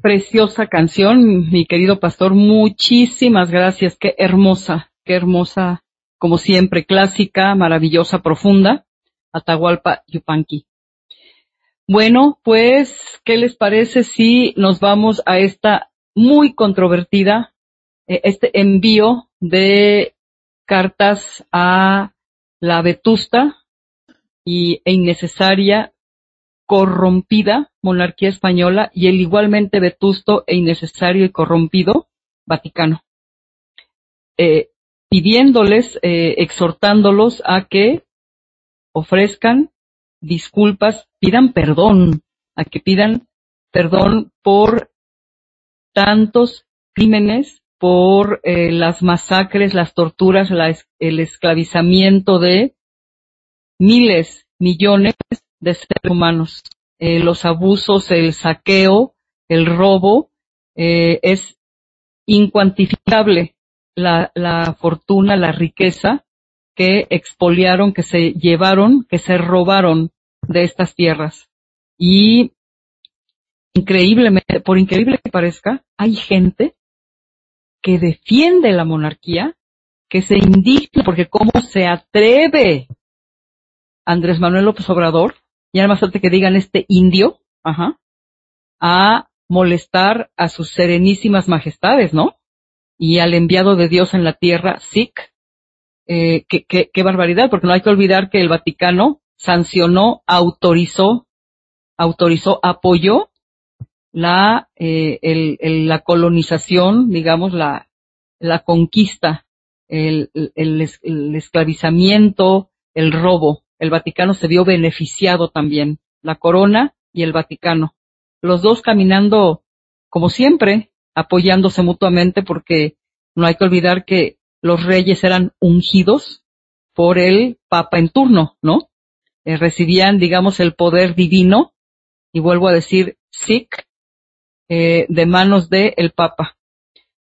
preciosa canción, mi querido pastor, muchísimas gracias, qué hermosa, qué hermosa, como siempre, clásica, maravillosa, profunda, Atahualpa Yupanqui. Bueno, pues, ¿qué les parece si nos vamos a esta muy controvertida, eh, este envío de cartas a la vetusta y, e innecesaria, corrompida monarquía española y el igualmente vetusto e innecesario y corrompido Vaticano. Eh, pidiéndoles, eh, exhortándolos a que ofrezcan disculpas, pidan perdón, a que pidan perdón por tantos crímenes, por eh, las masacres, las torturas, el esclavizamiento de miles, millones de seres humanos. Eh, los abusos, el saqueo, el robo, eh, es incuantificable la, la fortuna, la riqueza que expoliaron, que se llevaron, que se robaron de estas tierras. Y increíblemente, por increíble que parezca, hay gente que defiende la monarquía, que se indigna porque cómo se atreve Andrés Manuel López Obrador, y además falta que digan este indio, ajá, a molestar a sus serenísimas majestades, ¿no? Y al enviado de Dios en la tierra, Sikh, eh, qué, qué barbaridad, porque no hay que olvidar que el Vaticano sancionó, autorizó, autorizó, apoyó la, eh, el, la colonización, digamos, la, la conquista, el, el, el, esclavizamiento, el robo. El Vaticano se vio beneficiado también, la corona y el Vaticano. Los dos caminando, como siempre, apoyándose mutuamente porque no hay que olvidar que los reyes eran ungidos por el Papa en turno, ¿no? Eh, recibían, digamos, el poder divino, y vuelvo a decir, Sikh, eh, de manos del el Papa.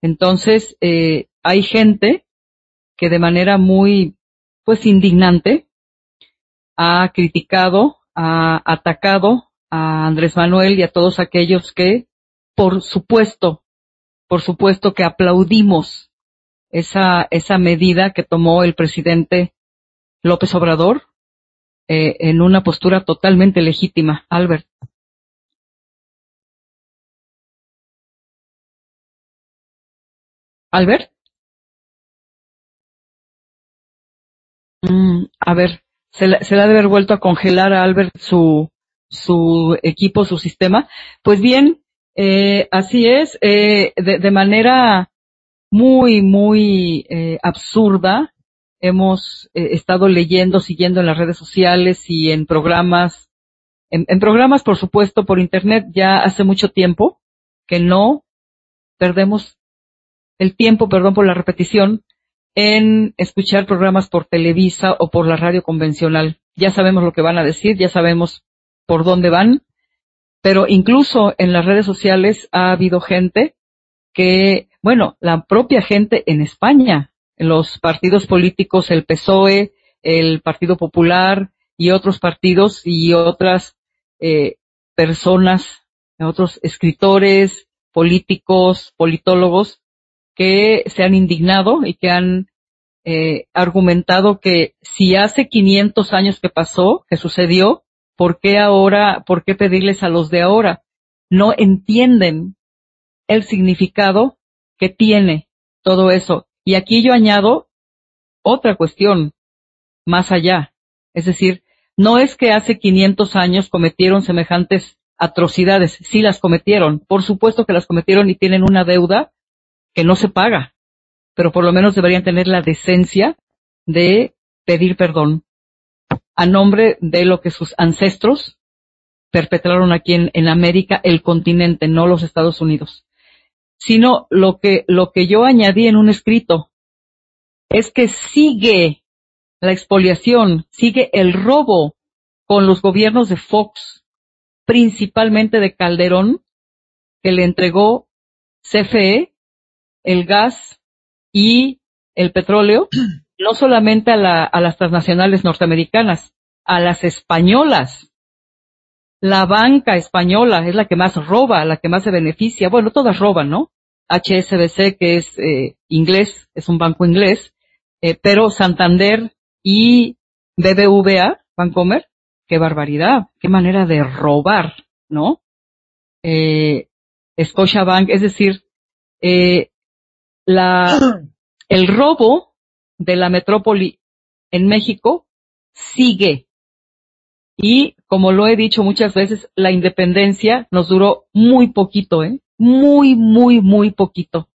Entonces, eh, hay gente que de manera muy, pues, indignante ha criticado, ha atacado a Andrés Manuel y a todos aquellos que, por supuesto, por supuesto que aplaudimos esa, esa medida que tomó el presidente López Obrador eh, en una postura totalmente legítima. Albert. Albert. Mm, a ver, se, le, ha de haber vuelto a congelar a Albert su, su equipo, su sistema. Pues bien, eh, así es, eh, de, manera muy, muy eh, absurda, hemos estado leyendo, siguiendo en las redes sociales y en programas, en, programas, por supuesto, por Internet, ya hace mucho tiempo que no perdemos el tiempo, perdón por la repetición, en escuchar programas por Televisa o por la radio convencional. Ya sabemos lo que van a decir, ya sabemos por dónde van, pero incluso en las redes sociales ha habido gente que, bueno, la propia gente en España, los partidos políticos, el PSOE, el Partido Popular y otros partidos y otras eh, personas, otros escritores, políticos, politólogos, que se han indignado y que han eh, argumentado que si hace 500 años que pasó, que sucedió, ¿por qué ahora, por qué pedirles a los de ahora? No entienden el significado que tiene todo eso. Y aquí yo añado otra cuestión más allá. Es decir, no es que hace 500 años cometieron semejantes atrocidades, sí las cometieron, por supuesto que las cometieron y tienen una deuda que no se paga, pero por lo menos deberían tener la decencia de pedir perdón a nombre de lo que sus ancestros perpetraron aquí en, América, el continente, no los Estados Unidos. Sino lo que, lo que yo añadí en un escrito es que sigue la expoliación, sigue el robo con los gobiernos de Fox, principalmente de Calderón, que le entregó CFE el gas y el petróleo, no solamente a, a las transnacionales norteamericanas, a las españolas. La banca española es la que más roba, la que más se beneficia. Bueno, todas roban, ¿no? HSBC, que es eh, inglés, es un banco inglés, eh, pero Santander y BBVA, Bancomer, qué barbaridad, qué manera de robar, ¿no? Eh, Scotiabank, es decir, eh, la, el robo de la metrópoli en México sigue. Y como lo he dicho muchas veces, la independencia nos duró muy poquito, ¿eh? Muy, muy, muy poquito.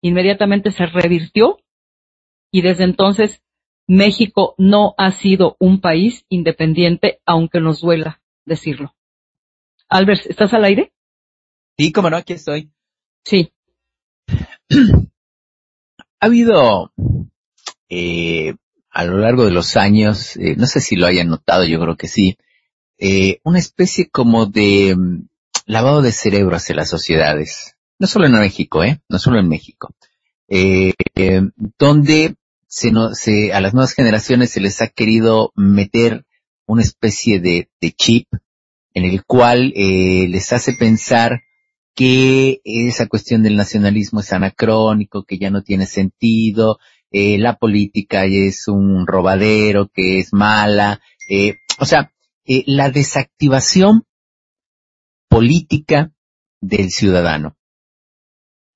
Inmediatamente se revirtió y desde entonces México no ha sido un país independiente, aunque nos duela decirlo. Albert, ¿estás al aire? Sí, como no, aquí estoy. Sí. Ha habido eh, a lo largo de los años, eh, no sé si lo hayan notado, yo creo que sí, eh, una especie como de mm, lavado de cerebro hacia las sociedades. No solo en México, ¿eh? No solo en México. Eh, eh, donde se, no, se, a las nuevas generaciones se les ha querido meter una especie de, de chip en el cual eh, les hace pensar que esa cuestión del nacionalismo es anacrónico, que ya no tiene sentido, eh, la política es un robadero, que es mala, eh, o sea, eh, la desactivación política del ciudadano.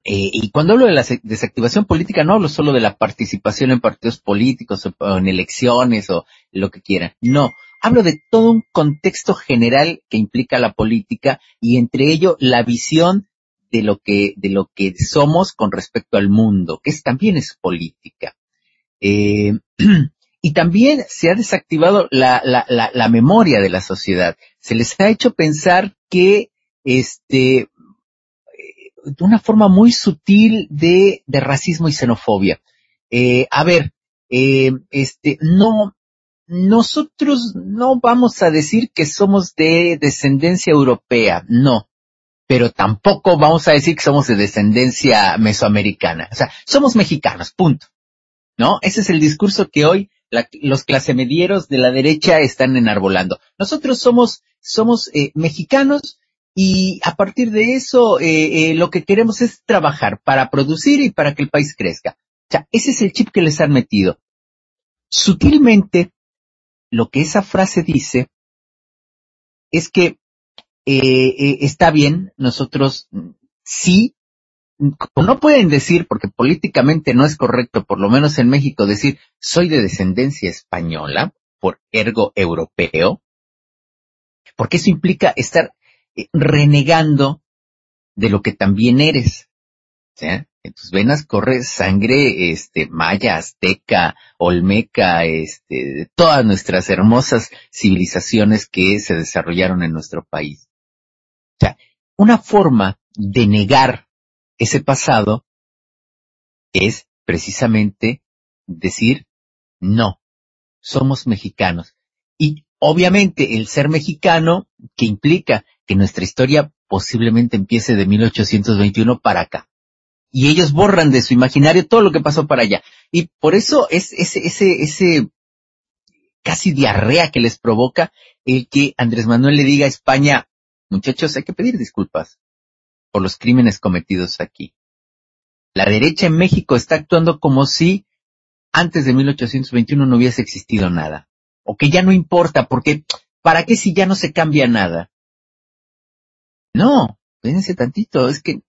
Eh, y cuando hablo de la desactivación política, no hablo solo de la participación en partidos políticos o en elecciones o lo que quieran. No, hablo de todo un contexto general que implica la política y entre ello la visión de lo que, de lo que somos con respecto al mundo, que es, también es política. Eh, y también se ha desactivado la, la, la, memoria de la sociedad. Se les ha hecho pensar que, este, de una forma muy sutil de, de racismo y xenofobia. Eh, a ver, eh, este, no, nosotros no vamos a decir que somos de descendencia europea, no, pero tampoco vamos a decir que somos de descendencia mesoamericana. O sea, somos mexicanos, punto. ¿No? Ese es el discurso que hoy la- los clasemedieros de la derecha están enarbolando. Nosotros somos, somos eh, mexicanos y a partir de eso eh, eh, lo que queremos es trabajar para producir y para que el país crezca. O sea, ese es el chip que les han metido. Sutilmente, lo que esa frase dice es que eh, eh, está bien, nosotros mm, sí, mm, no pueden decir, porque políticamente no es correcto, por lo menos en México, decir soy de descendencia española, por ergo europeo, porque eso implica estar eh, renegando de lo que también eres. En tus venas corre sangre este, maya, azteca, olmeca, este, de todas nuestras hermosas civilizaciones que se desarrollaron en nuestro país. O sea, una forma de negar ese pasado es precisamente decir no, somos mexicanos. Y obviamente el ser mexicano, que implica que nuestra historia posiblemente empiece de 1821 para acá. Y ellos borran de su imaginario todo lo que pasó para allá. Y por eso es ese, ese, ese casi diarrea que les provoca el que Andrés Manuel le diga a España, muchachos, hay que pedir disculpas por los crímenes cometidos aquí. La derecha en México está actuando como si antes de 1821 no hubiese existido nada. O que ya no importa, porque ¿para qué si ya no se cambia nada? No, fíjense tantito, es que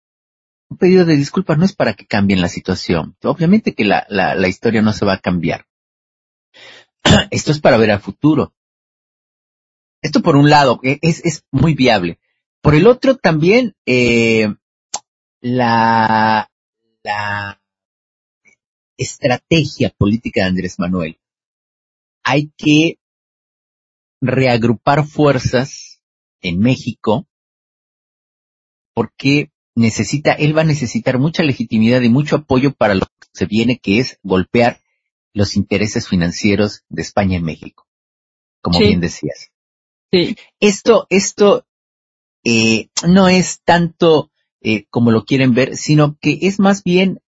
un pedido de disculpas no es para que cambien la situación. Obviamente que la, la, historia no se va a cambiar. Esto es para ver al futuro. Esto por un lado e- es, es muy viable. Por el otro también, eh, la, la estrategia política de Andrés Manuel. Hay que reagrupar fuerzas en México porque necesita, él va a necesitar mucha legitimidad y mucho apoyo para lo que se viene, que es golpear los intereses financieros de España en México, como Sí. bien decías. Sí. Esto, esto eh, no es tanto eh, como lo quieren ver, sino que es más bien,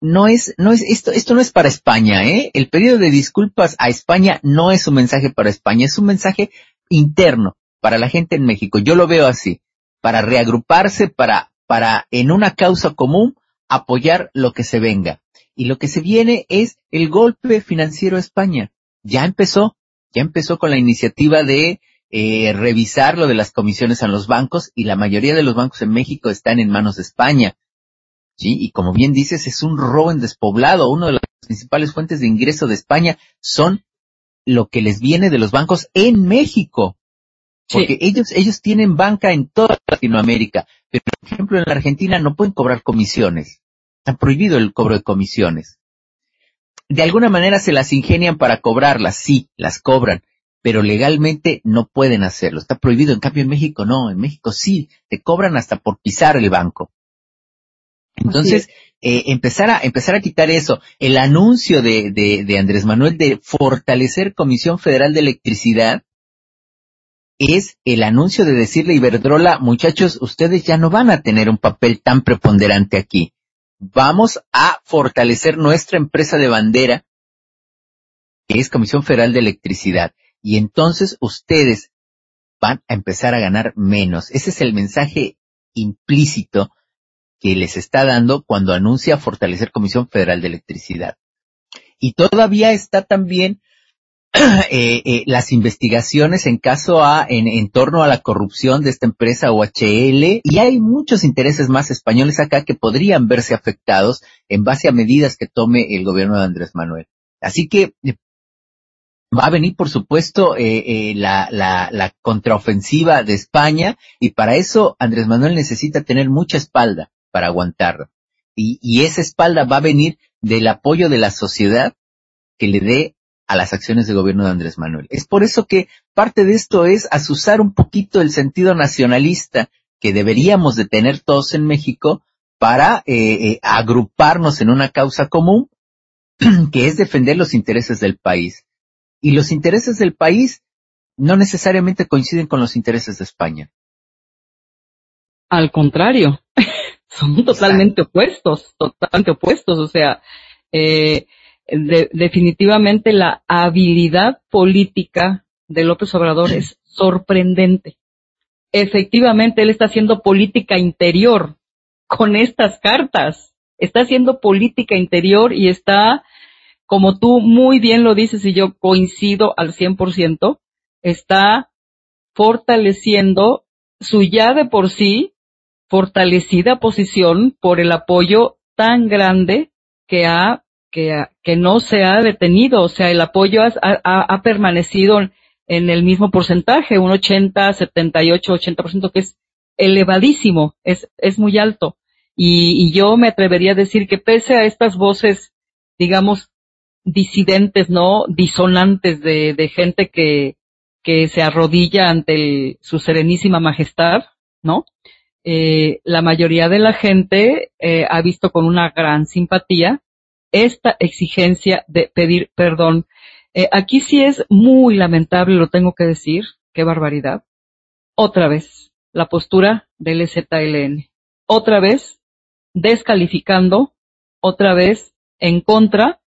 no es, no es, esto, esto no es para España, ¿eh? El pedido de disculpas a España no es un mensaje para España, es un mensaje interno para la gente en México. Yo lo veo así, para reagruparse, para, para en una causa común apoyar lo que se venga. Y lo que se viene es el golpe financiero a España. Ya empezó, ya empezó con la iniciativa de eh, revisar lo de las comisiones a los bancos y la mayoría de los bancos en México están en manos de España. ¿sí? Y como bien dices, es un robo en despoblado. Una de las principales fuentes de ingreso de España son lo que les viene de los bancos en México. Porque ellos, ellos tienen banca en toda Latinoamérica, pero por ejemplo en la Argentina no pueden cobrar comisiones. Está prohibido el cobro de comisiones. De alguna manera se las ingenian para cobrarlas, sí, las cobran, pero legalmente no pueden hacerlo. Está prohibido. En cambio en México no, en México sí, te cobran hasta por pisar el banco. Entonces, eh, empezar a, empezar a quitar eso. El anuncio de, de, de Andrés Manuel de fortalecer Comisión Federal de Electricidad es el anuncio de decirle a Iberdrola, muchachos, ustedes ya no van a tener un papel tan preponderante aquí. Vamos a fortalecer nuestra empresa de bandera, que es Comisión Federal de Electricidad. Y entonces ustedes van a empezar a ganar menos. Ese es el mensaje implícito que les está dando cuando anuncia fortalecer Comisión Federal de Electricidad. Y todavía está también eh, eh, las investigaciones en caso a, en, en, torno a la corrupción de esta empresa OHL y hay muchos intereses más españoles acá que podrían verse afectados en base a medidas que tome el gobierno de Andrés Manuel. Así que eh, va a venir, por supuesto, la, la, la contraofensiva de España y para eso Andrés Manuel necesita tener mucha espalda para aguantarlo. Y, y esa espalda va a venir del apoyo de la sociedad que le dé a las acciones de gobierno de Andrés Manuel. Es por eso que parte de esto es asusar un poquito el sentido nacionalista que deberíamos de tener todos en México para eh, eh, agruparnos en una causa común que es defender los intereses del país. Y los intereses del país no necesariamente coinciden con los intereses de España. Al contrario, son totalmente opuestos, totalmente opuestos. O sea, eh, de, definitivamente la habilidad política de López Obrador es sorprendente. Efectivamente, él está haciendo política interior con estas cartas. Está haciendo política interior y está, como tú muy bien lo dices y yo coincido al 100%, está fortaleciendo su ya de por sí fortalecida posición por el apoyo tan grande que ha que, que no se ha detenido, o sea, el apoyo ha, ha, ha permanecido en el mismo porcentaje, un 80, 78, 80%, que es elevadísimo, es, es muy alto. Y, y yo me atrevería a decir que pese a estas voces, digamos, disidentes, ¿no? Disonantes de, de gente que, que se arrodilla ante el, su serenísima majestad, ¿no? Eh, la mayoría de la gente eh, ha visto con una gran simpatía esta exigencia de pedir perdón. Eh, aquí sí es muy lamentable, lo tengo que decir, qué barbaridad. Otra vez, la postura del EZLN. Otra vez, descalificando, otra vez, en contra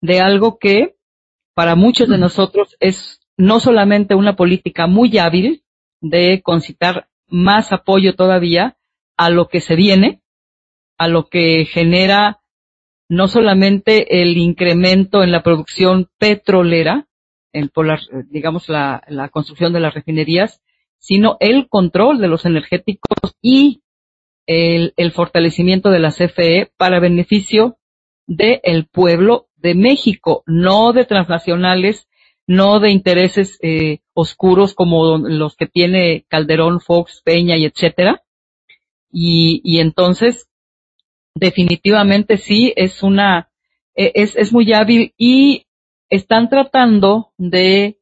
de algo que para muchos de nosotros es no solamente una política muy hábil de concitar más apoyo todavía a lo que se viene, a lo que genera no solamente el incremento en la producción petrolera, en, por la, digamos la, construcción de las refinerías, sino el control de los energéticos y el, el fortalecimiento de la CFE para beneficio del pueblo de México, no de transnacionales, no de intereses eh, oscuros como los que tiene Calderón, Fox, Peña y etcétera. Y entonces definitivamente sí es una, e, es, es muy hábil y están tratando de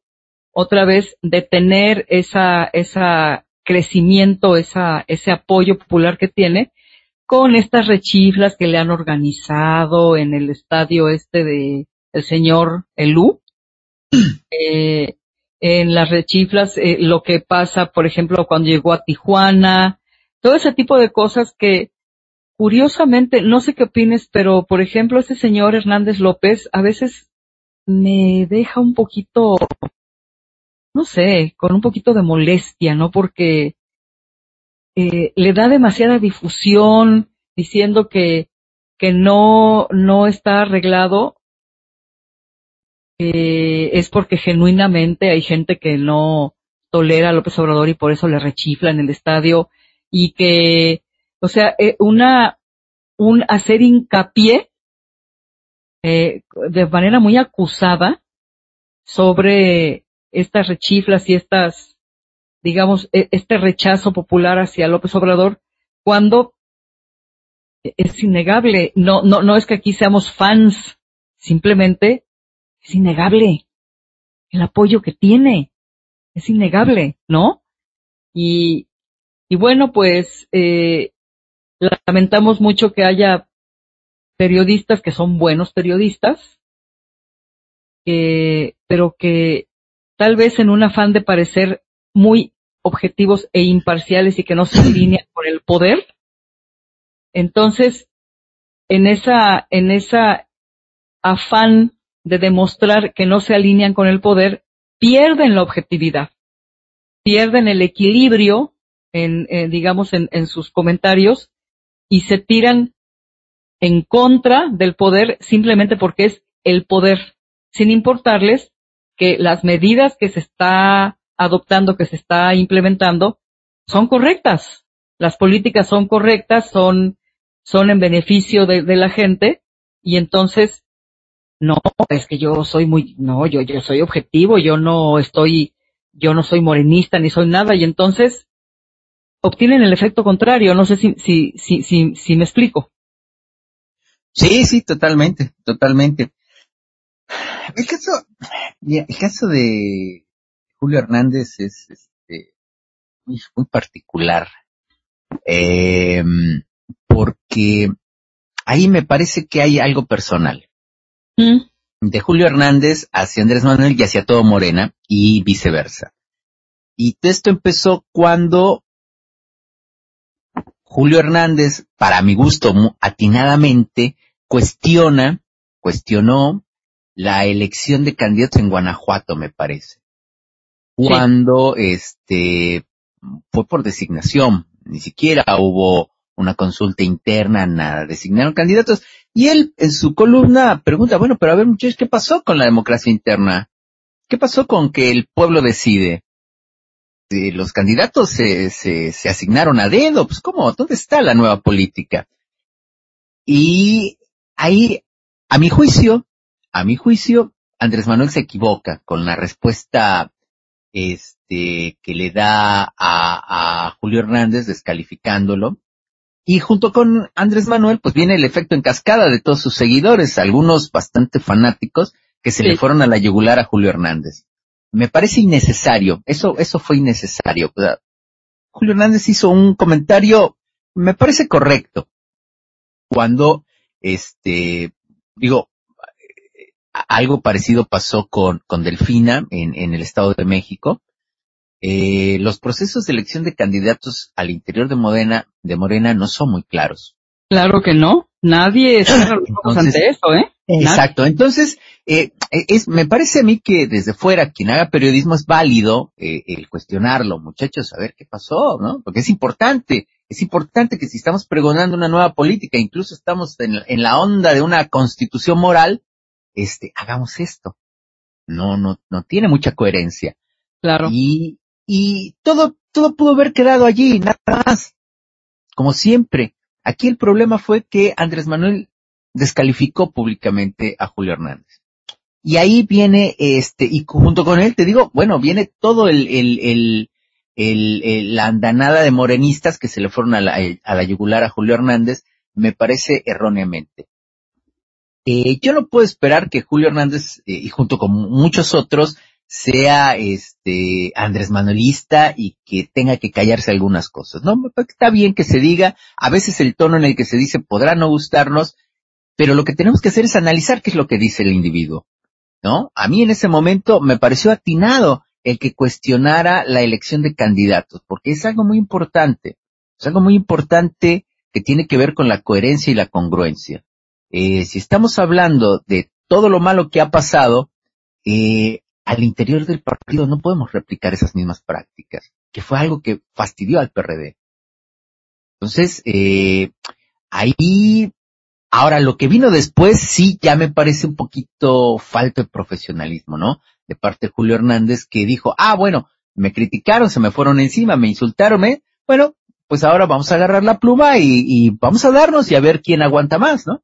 otra vez de tener esa, esa crecimiento, esa, ese apoyo popular que tiene con estas rechiflas que le han organizado en el estadio este de el señor Elú. Eh, en las rechiflas, eh, lo que pasa, por ejemplo, cuando llegó a Tijuana, todo ese tipo de cosas que curiosamente, no sé qué opines, pero por ejemplo, este señor Hernández López a veces me deja un poquito, no sé, con un poquito de molestia, ¿no? Porque eh, le da demasiada difusión diciendo que, que no, no está arreglado. Eh, es porque genuinamente hay gente que no tolera a López Obrador y por eso le rechifla en el estadio y que o sea, eh, una, un hacer hincapié eh, de manera muy acusada sobre estas rechiflas y estas, digamos, e, este rechazo popular hacia López Obrador, cuando es innegable, no, no, no es que aquí seamos fans, simplemente es innegable el apoyo que tiene, es innegable, ¿no? Y, y bueno, pues, eh, lamentamos mucho que haya periodistas que son buenos periodistas, pero que tal vez en un afán de parecer muy objetivos e imparciales y que no se alinean con el poder, entonces en esa, en esa afán de demostrar que no se alinean con el poder, pierden la objetividad, pierden el equilibrio en, digamos, en, en sus comentarios y se tiran en contra del poder simplemente porque es el poder, sin importarles que las medidas que se está adoptando, que se está implementando, son correctas. Las políticas son correctas, son, son en beneficio de, la gente y entonces, no, es que yo soy muy, no, yo, yo soy objetivo, yo no estoy, yo no soy morenista ni soy nada y entonces obtienen el efecto contrario. No sé si, si, si, si, si me explico. Sí, sí, totalmente, totalmente. El caso, el caso de Julio Hernández es este, muy, particular, eh, porque ahí me parece que hay algo personal. Mm. De Julio Hernández hacia Andrés Manuel y hacia todo Morena y viceversa. Y esto empezó cuando Julio Hernández, para mi gusto, atinadamente, cuestiona, cuestionó la elección de candidatos en Guanajuato, me parece. Cuando, este, fue por designación, ni siquiera hubo una consulta interna, nada, designaron candidatos. Y él, en su columna, pregunta, bueno, pero a ver muchachos, ¿qué pasó con la democracia interna? ¿Qué pasó con que el pueblo decide? Los candidatos se, se, se asignaron a dedo, pues ¿cómo? ¿Dónde está la nueva política? Y ahí, a mi juicio, a mi juicio, Andrés Manuel se equivoca con la respuesta este, que le da a, a Julio Hernández descalificándolo. Y junto con Andrés Manuel, pues viene el efecto en cascada de todos sus seguidores, algunos bastante fanáticos que se le fueron a la yugular a Julio Hernández me parece innecesario. Eso, eso fue innecesario. Julio Hernández hizo un comentario, me parece correcto. Cuando, este, digo, algo parecido pasó con, con Delfina en, en el Estado de México. Eh, los procesos de elección de candidatos al interior de Morena, de Morena no son muy claros. Claro que no. Nadie está ante eso, ¿eh? Exacto. Entonces, eh, es, me parece a mí que desde fuera, quien haga periodismo es válido eh, el cuestionarlo, muchachos, a ver qué pasó, ¿no? Porque es importante, es importante que si estamos pregonando una nueva política, incluso estamos en, la onda de una constitución moral, este, hagamos esto. No, no, no tiene mucha coherencia. Claro. Y, y todo, todo pudo haber quedado allí, nada más. Como siempre. Aquí el problema fue que Andrés Manuel descalificó públicamente a Julio Hernández. Y ahí viene, este, y junto con él, te digo, bueno, viene todo el, el, el, el, la andanada de morenistas que se le fueron a la, a la yugular a Julio Hernández, me parece erróneamente. Eh, yo no puedo esperar que Julio Hernández, eh, y junto con muchos otros, sea este Andrés Manuelista y que tenga que callarse algunas cosas. No, está bien que se diga, a veces el tono en el que se dice podrá no gustarnos, pero lo que tenemos que hacer es analizar qué es lo que dice el individuo. ¿no? A mí en ese momento me pareció atinado el que cuestionara la elección de candidatos, porque es algo muy importante, es algo muy importante que tiene que ver con la coherencia y la congruencia. Eh, si estamos hablando de todo lo malo que ha pasado, eh, al interior del partido no podemos replicar esas mismas prácticas, que fue algo que fastidió al PRD. Entonces, eh, ahí Ahora, lo que vino después sí ya me parece un poquito falta de profesionalismo, ¿no? De parte de Julio Hernández que dijo, ah, bueno, me criticaron, se me fueron encima, me insultaron, ¿eh? Bueno, pues ahora vamos a agarrar la pluma y, vamos a darnos y a ver quién aguanta más, ¿no?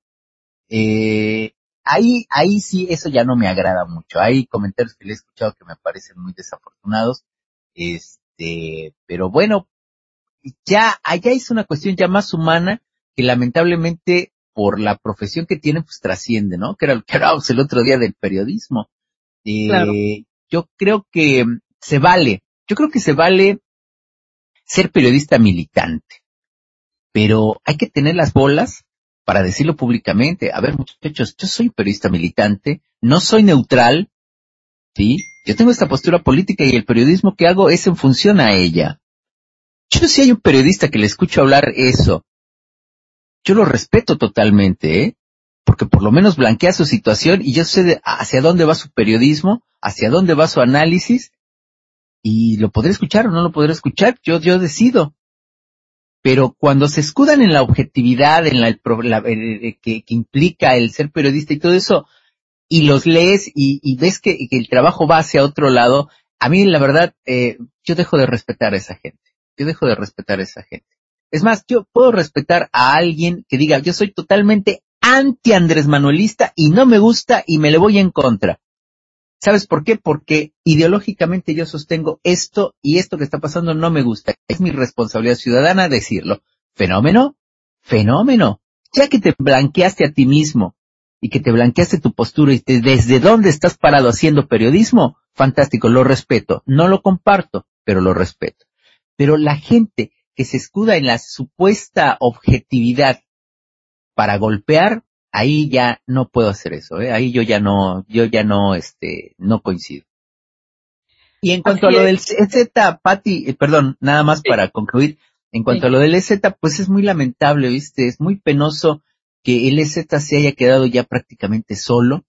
Eh, ahí, ahí sí, eso ya no me agrada mucho. Hay comentarios que le he escuchado que me parecen muy desafortunados. Este, pero bueno, ya, allá es una cuestión ya más humana que lamentablemente por la profesión que tiene, pues trasciende, ¿no? Que era lo que hablábamos el otro día del periodismo. Eh, Yo creo que se vale, yo creo que se vale ser periodista militante, pero hay que tener las bolas para decirlo públicamente. A ver, muchachos, yo soy periodista militante, no soy neutral, ¿sí? Yo tengo esta postura política y el periodismo que hago es en función a ella. Yo si hay un periodista que le escucho hablar eso, yo lo respeto totalmente, ¿eh? Porque por lo menos blanquea su situación y yo sé hacia dónde va su periodismo, hacia dónde va su análisis y lo podré escuchar o no lo podré escuchar, yo, yo decido. Pero cuando se escudan en la objetividad, en la, que, que, implica el ser periodista y todo eso, y los lees y, ves que, el trabajo va hacia otro lado, a mí la verdad, eh, yo dejo de respetar a esa gente. Yo dejo de respetar a esa gente. Es más, yo puedo respetar a alguien que diga, yo soy totalmente anti Andrés Manuelista y no me gusta y me le voy en contra. ¿Sabes por qué? Porque ideológicamente yo sostengo esto y esto que está pasando no me gusta. Es mi responsabilidad ciudadana decirlo. Fenómeno, fenómeno. Ya que te blanqueaste a ti mismo y que te blanqueaste tu postura y desde dónde estás parado haciendo periodismo, fantástico, lo respeto. No lo comparto, pero lo respeto. Pero la gente que se escuda en la supuesta objetividad para golpear, ahí ya no puedo hacer eso, ¿eh? ahí yo ya no, yo ya no, este, no coincido. Y en cuanto a lo del EZ, Patti, eh, perdón, nada más para concluir, en cuanto a lo del EZ, pues es muy lamentable, viste, es muy penoso que el EZ se haya quedado ya prácticamente solo,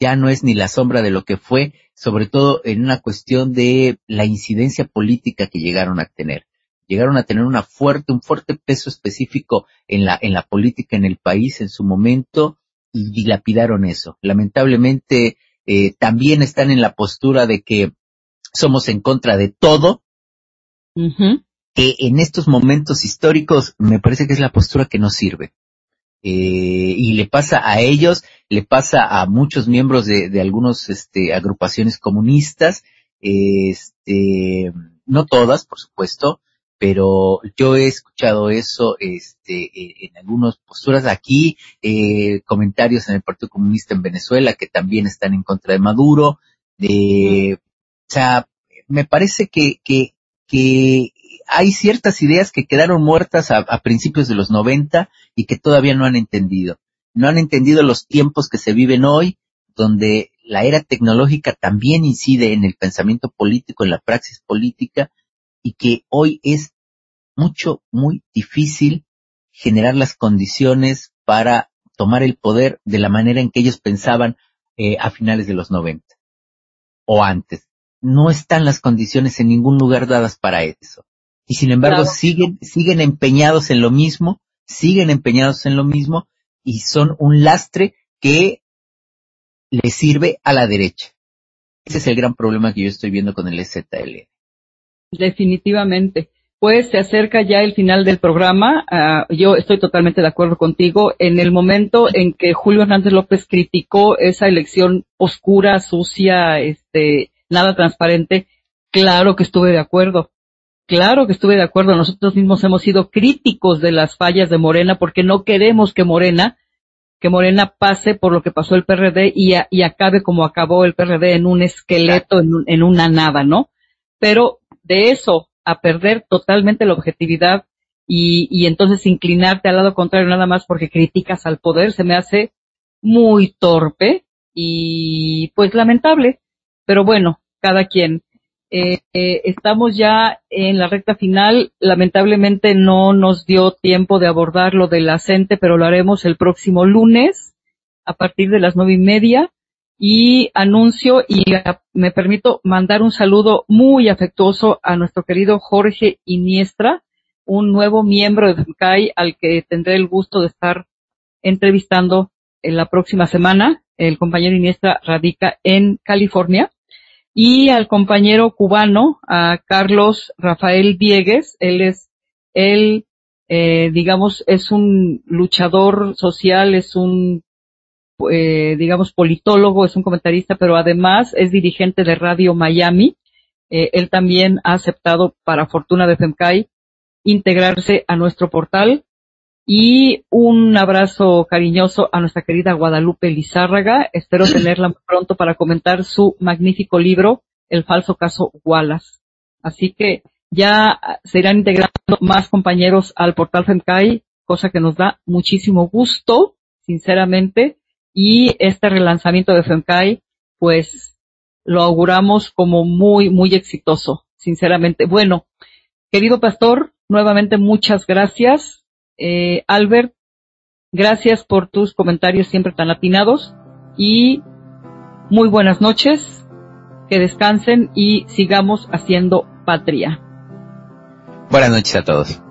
ya no es ni la sombra de lo que fue, sobre todo en una cuestión de la incidencia política que llegaron a tener llegaron a tener una fuerte, un fuerte peso específico en la, en la política en el país en su momento y dilapidaron eso. Lamentablemente, eh, también están en la postura de que somos en contra de todo, que en estos momentos históricos me parece que es la postura que no sirve. Eh, y le pasa a ellos, le pasa a muchos miembros de, de algunos este, agrupaciones comunistas, este, no todas, por supuesto, pero yo he escuchado eso este, en algunas posturas aquí, eh, comentarios en el Partido Comunista en Venezuela que también están en contra de Maduro. De, o sea, me parece que, que, que hay ciertas ideas que quedaron muertas a, a, principios de los 90 y que todavía no han entendido. No han entendido los tiempos que se viven hoy, donde la era tecnológica también incide en el pensamiento político, en la praxis política, y que hoy es mucho, muy difícil generar las condiciones para tomar el poder de la manera en que ellos pensaban eh, a finales de los 90 o antes. No están las condiciones en ningún lugar dadas para eso. Y sin embargo siguen, siguen empeñados en lo mismo, siguen empeñados en lo mismo y son un lastre que le sirve a la derecha. Ese es el gran problema que yo estoy viendo con el EZL. Definitivamente. Pues se acerca ya el final del programa. Uh, yo estoy totalmente de acuerdo contigo. En el momento en que Julio Hernández López criticó esa elección oscura, sucia, este, nada transparente, claro que estuve de acuerdo. Claro que estuve de acuerdo. Nosotros mismos hemos sido críticos de las fallas de Morena porque no queremos que Morena, que Morena pase por lo que pasó el PRD y, a, y acabe como acabó el PRD en un esqueleto, en, un, en una nada, ¿no? Pero de eso a perder totalmente la objetividad y, y entonces inclinarte al lado contrario nada más porque criticas al poder se me hace muy torpe y pues lamentable. Pero bueno, cada quien. Eh, eh, estamos ya en la recta final. Lamentablemente no nos dio tiempo de abordar lo del acente, pero lo haremos el próximo lunes a partir de las nueve y media y anuncio y me permito mandar un saludo muy afectuoso a nuestro querido Jorge Iniestra, un nuevo miembro de FUCAI al que tendré el gusto de estar entrevistando en la próxima semana. El compañero Iniestra radica en California. Y al compañero cubano, a Carlos Rafael Diegues, él es, él, eh, digamos, es un luchador social, es un eh, digamos, politólogo, es un comentarista, pero además es dirigente de Radio Miami. Eh, él también ha aceptado, para fortuna de FEMCAI, integrarse a nuestro portal. Y un abrazo cariñoso a nuestra querida Guadalupe Lizárraga. Espero tenerla pronto para comentar su magnífico libro, El falso caso Wallace. Así que ya se irán integrando más compañeros al portal FEMCAI, cosa que nos da muchísimo gusto, sinceramente. Y este relanzamiento de FEMCAI, pues lo auguramos como muy, muy exitoso, sinceramente. Bueno, querido pastor, nuevamente muchas gracias. Eh, Albert, gracias por tus comentarios siempre tan atinados y muy buenas noches, que descansen y sigamos haciendo patria. Buenas noches a todos.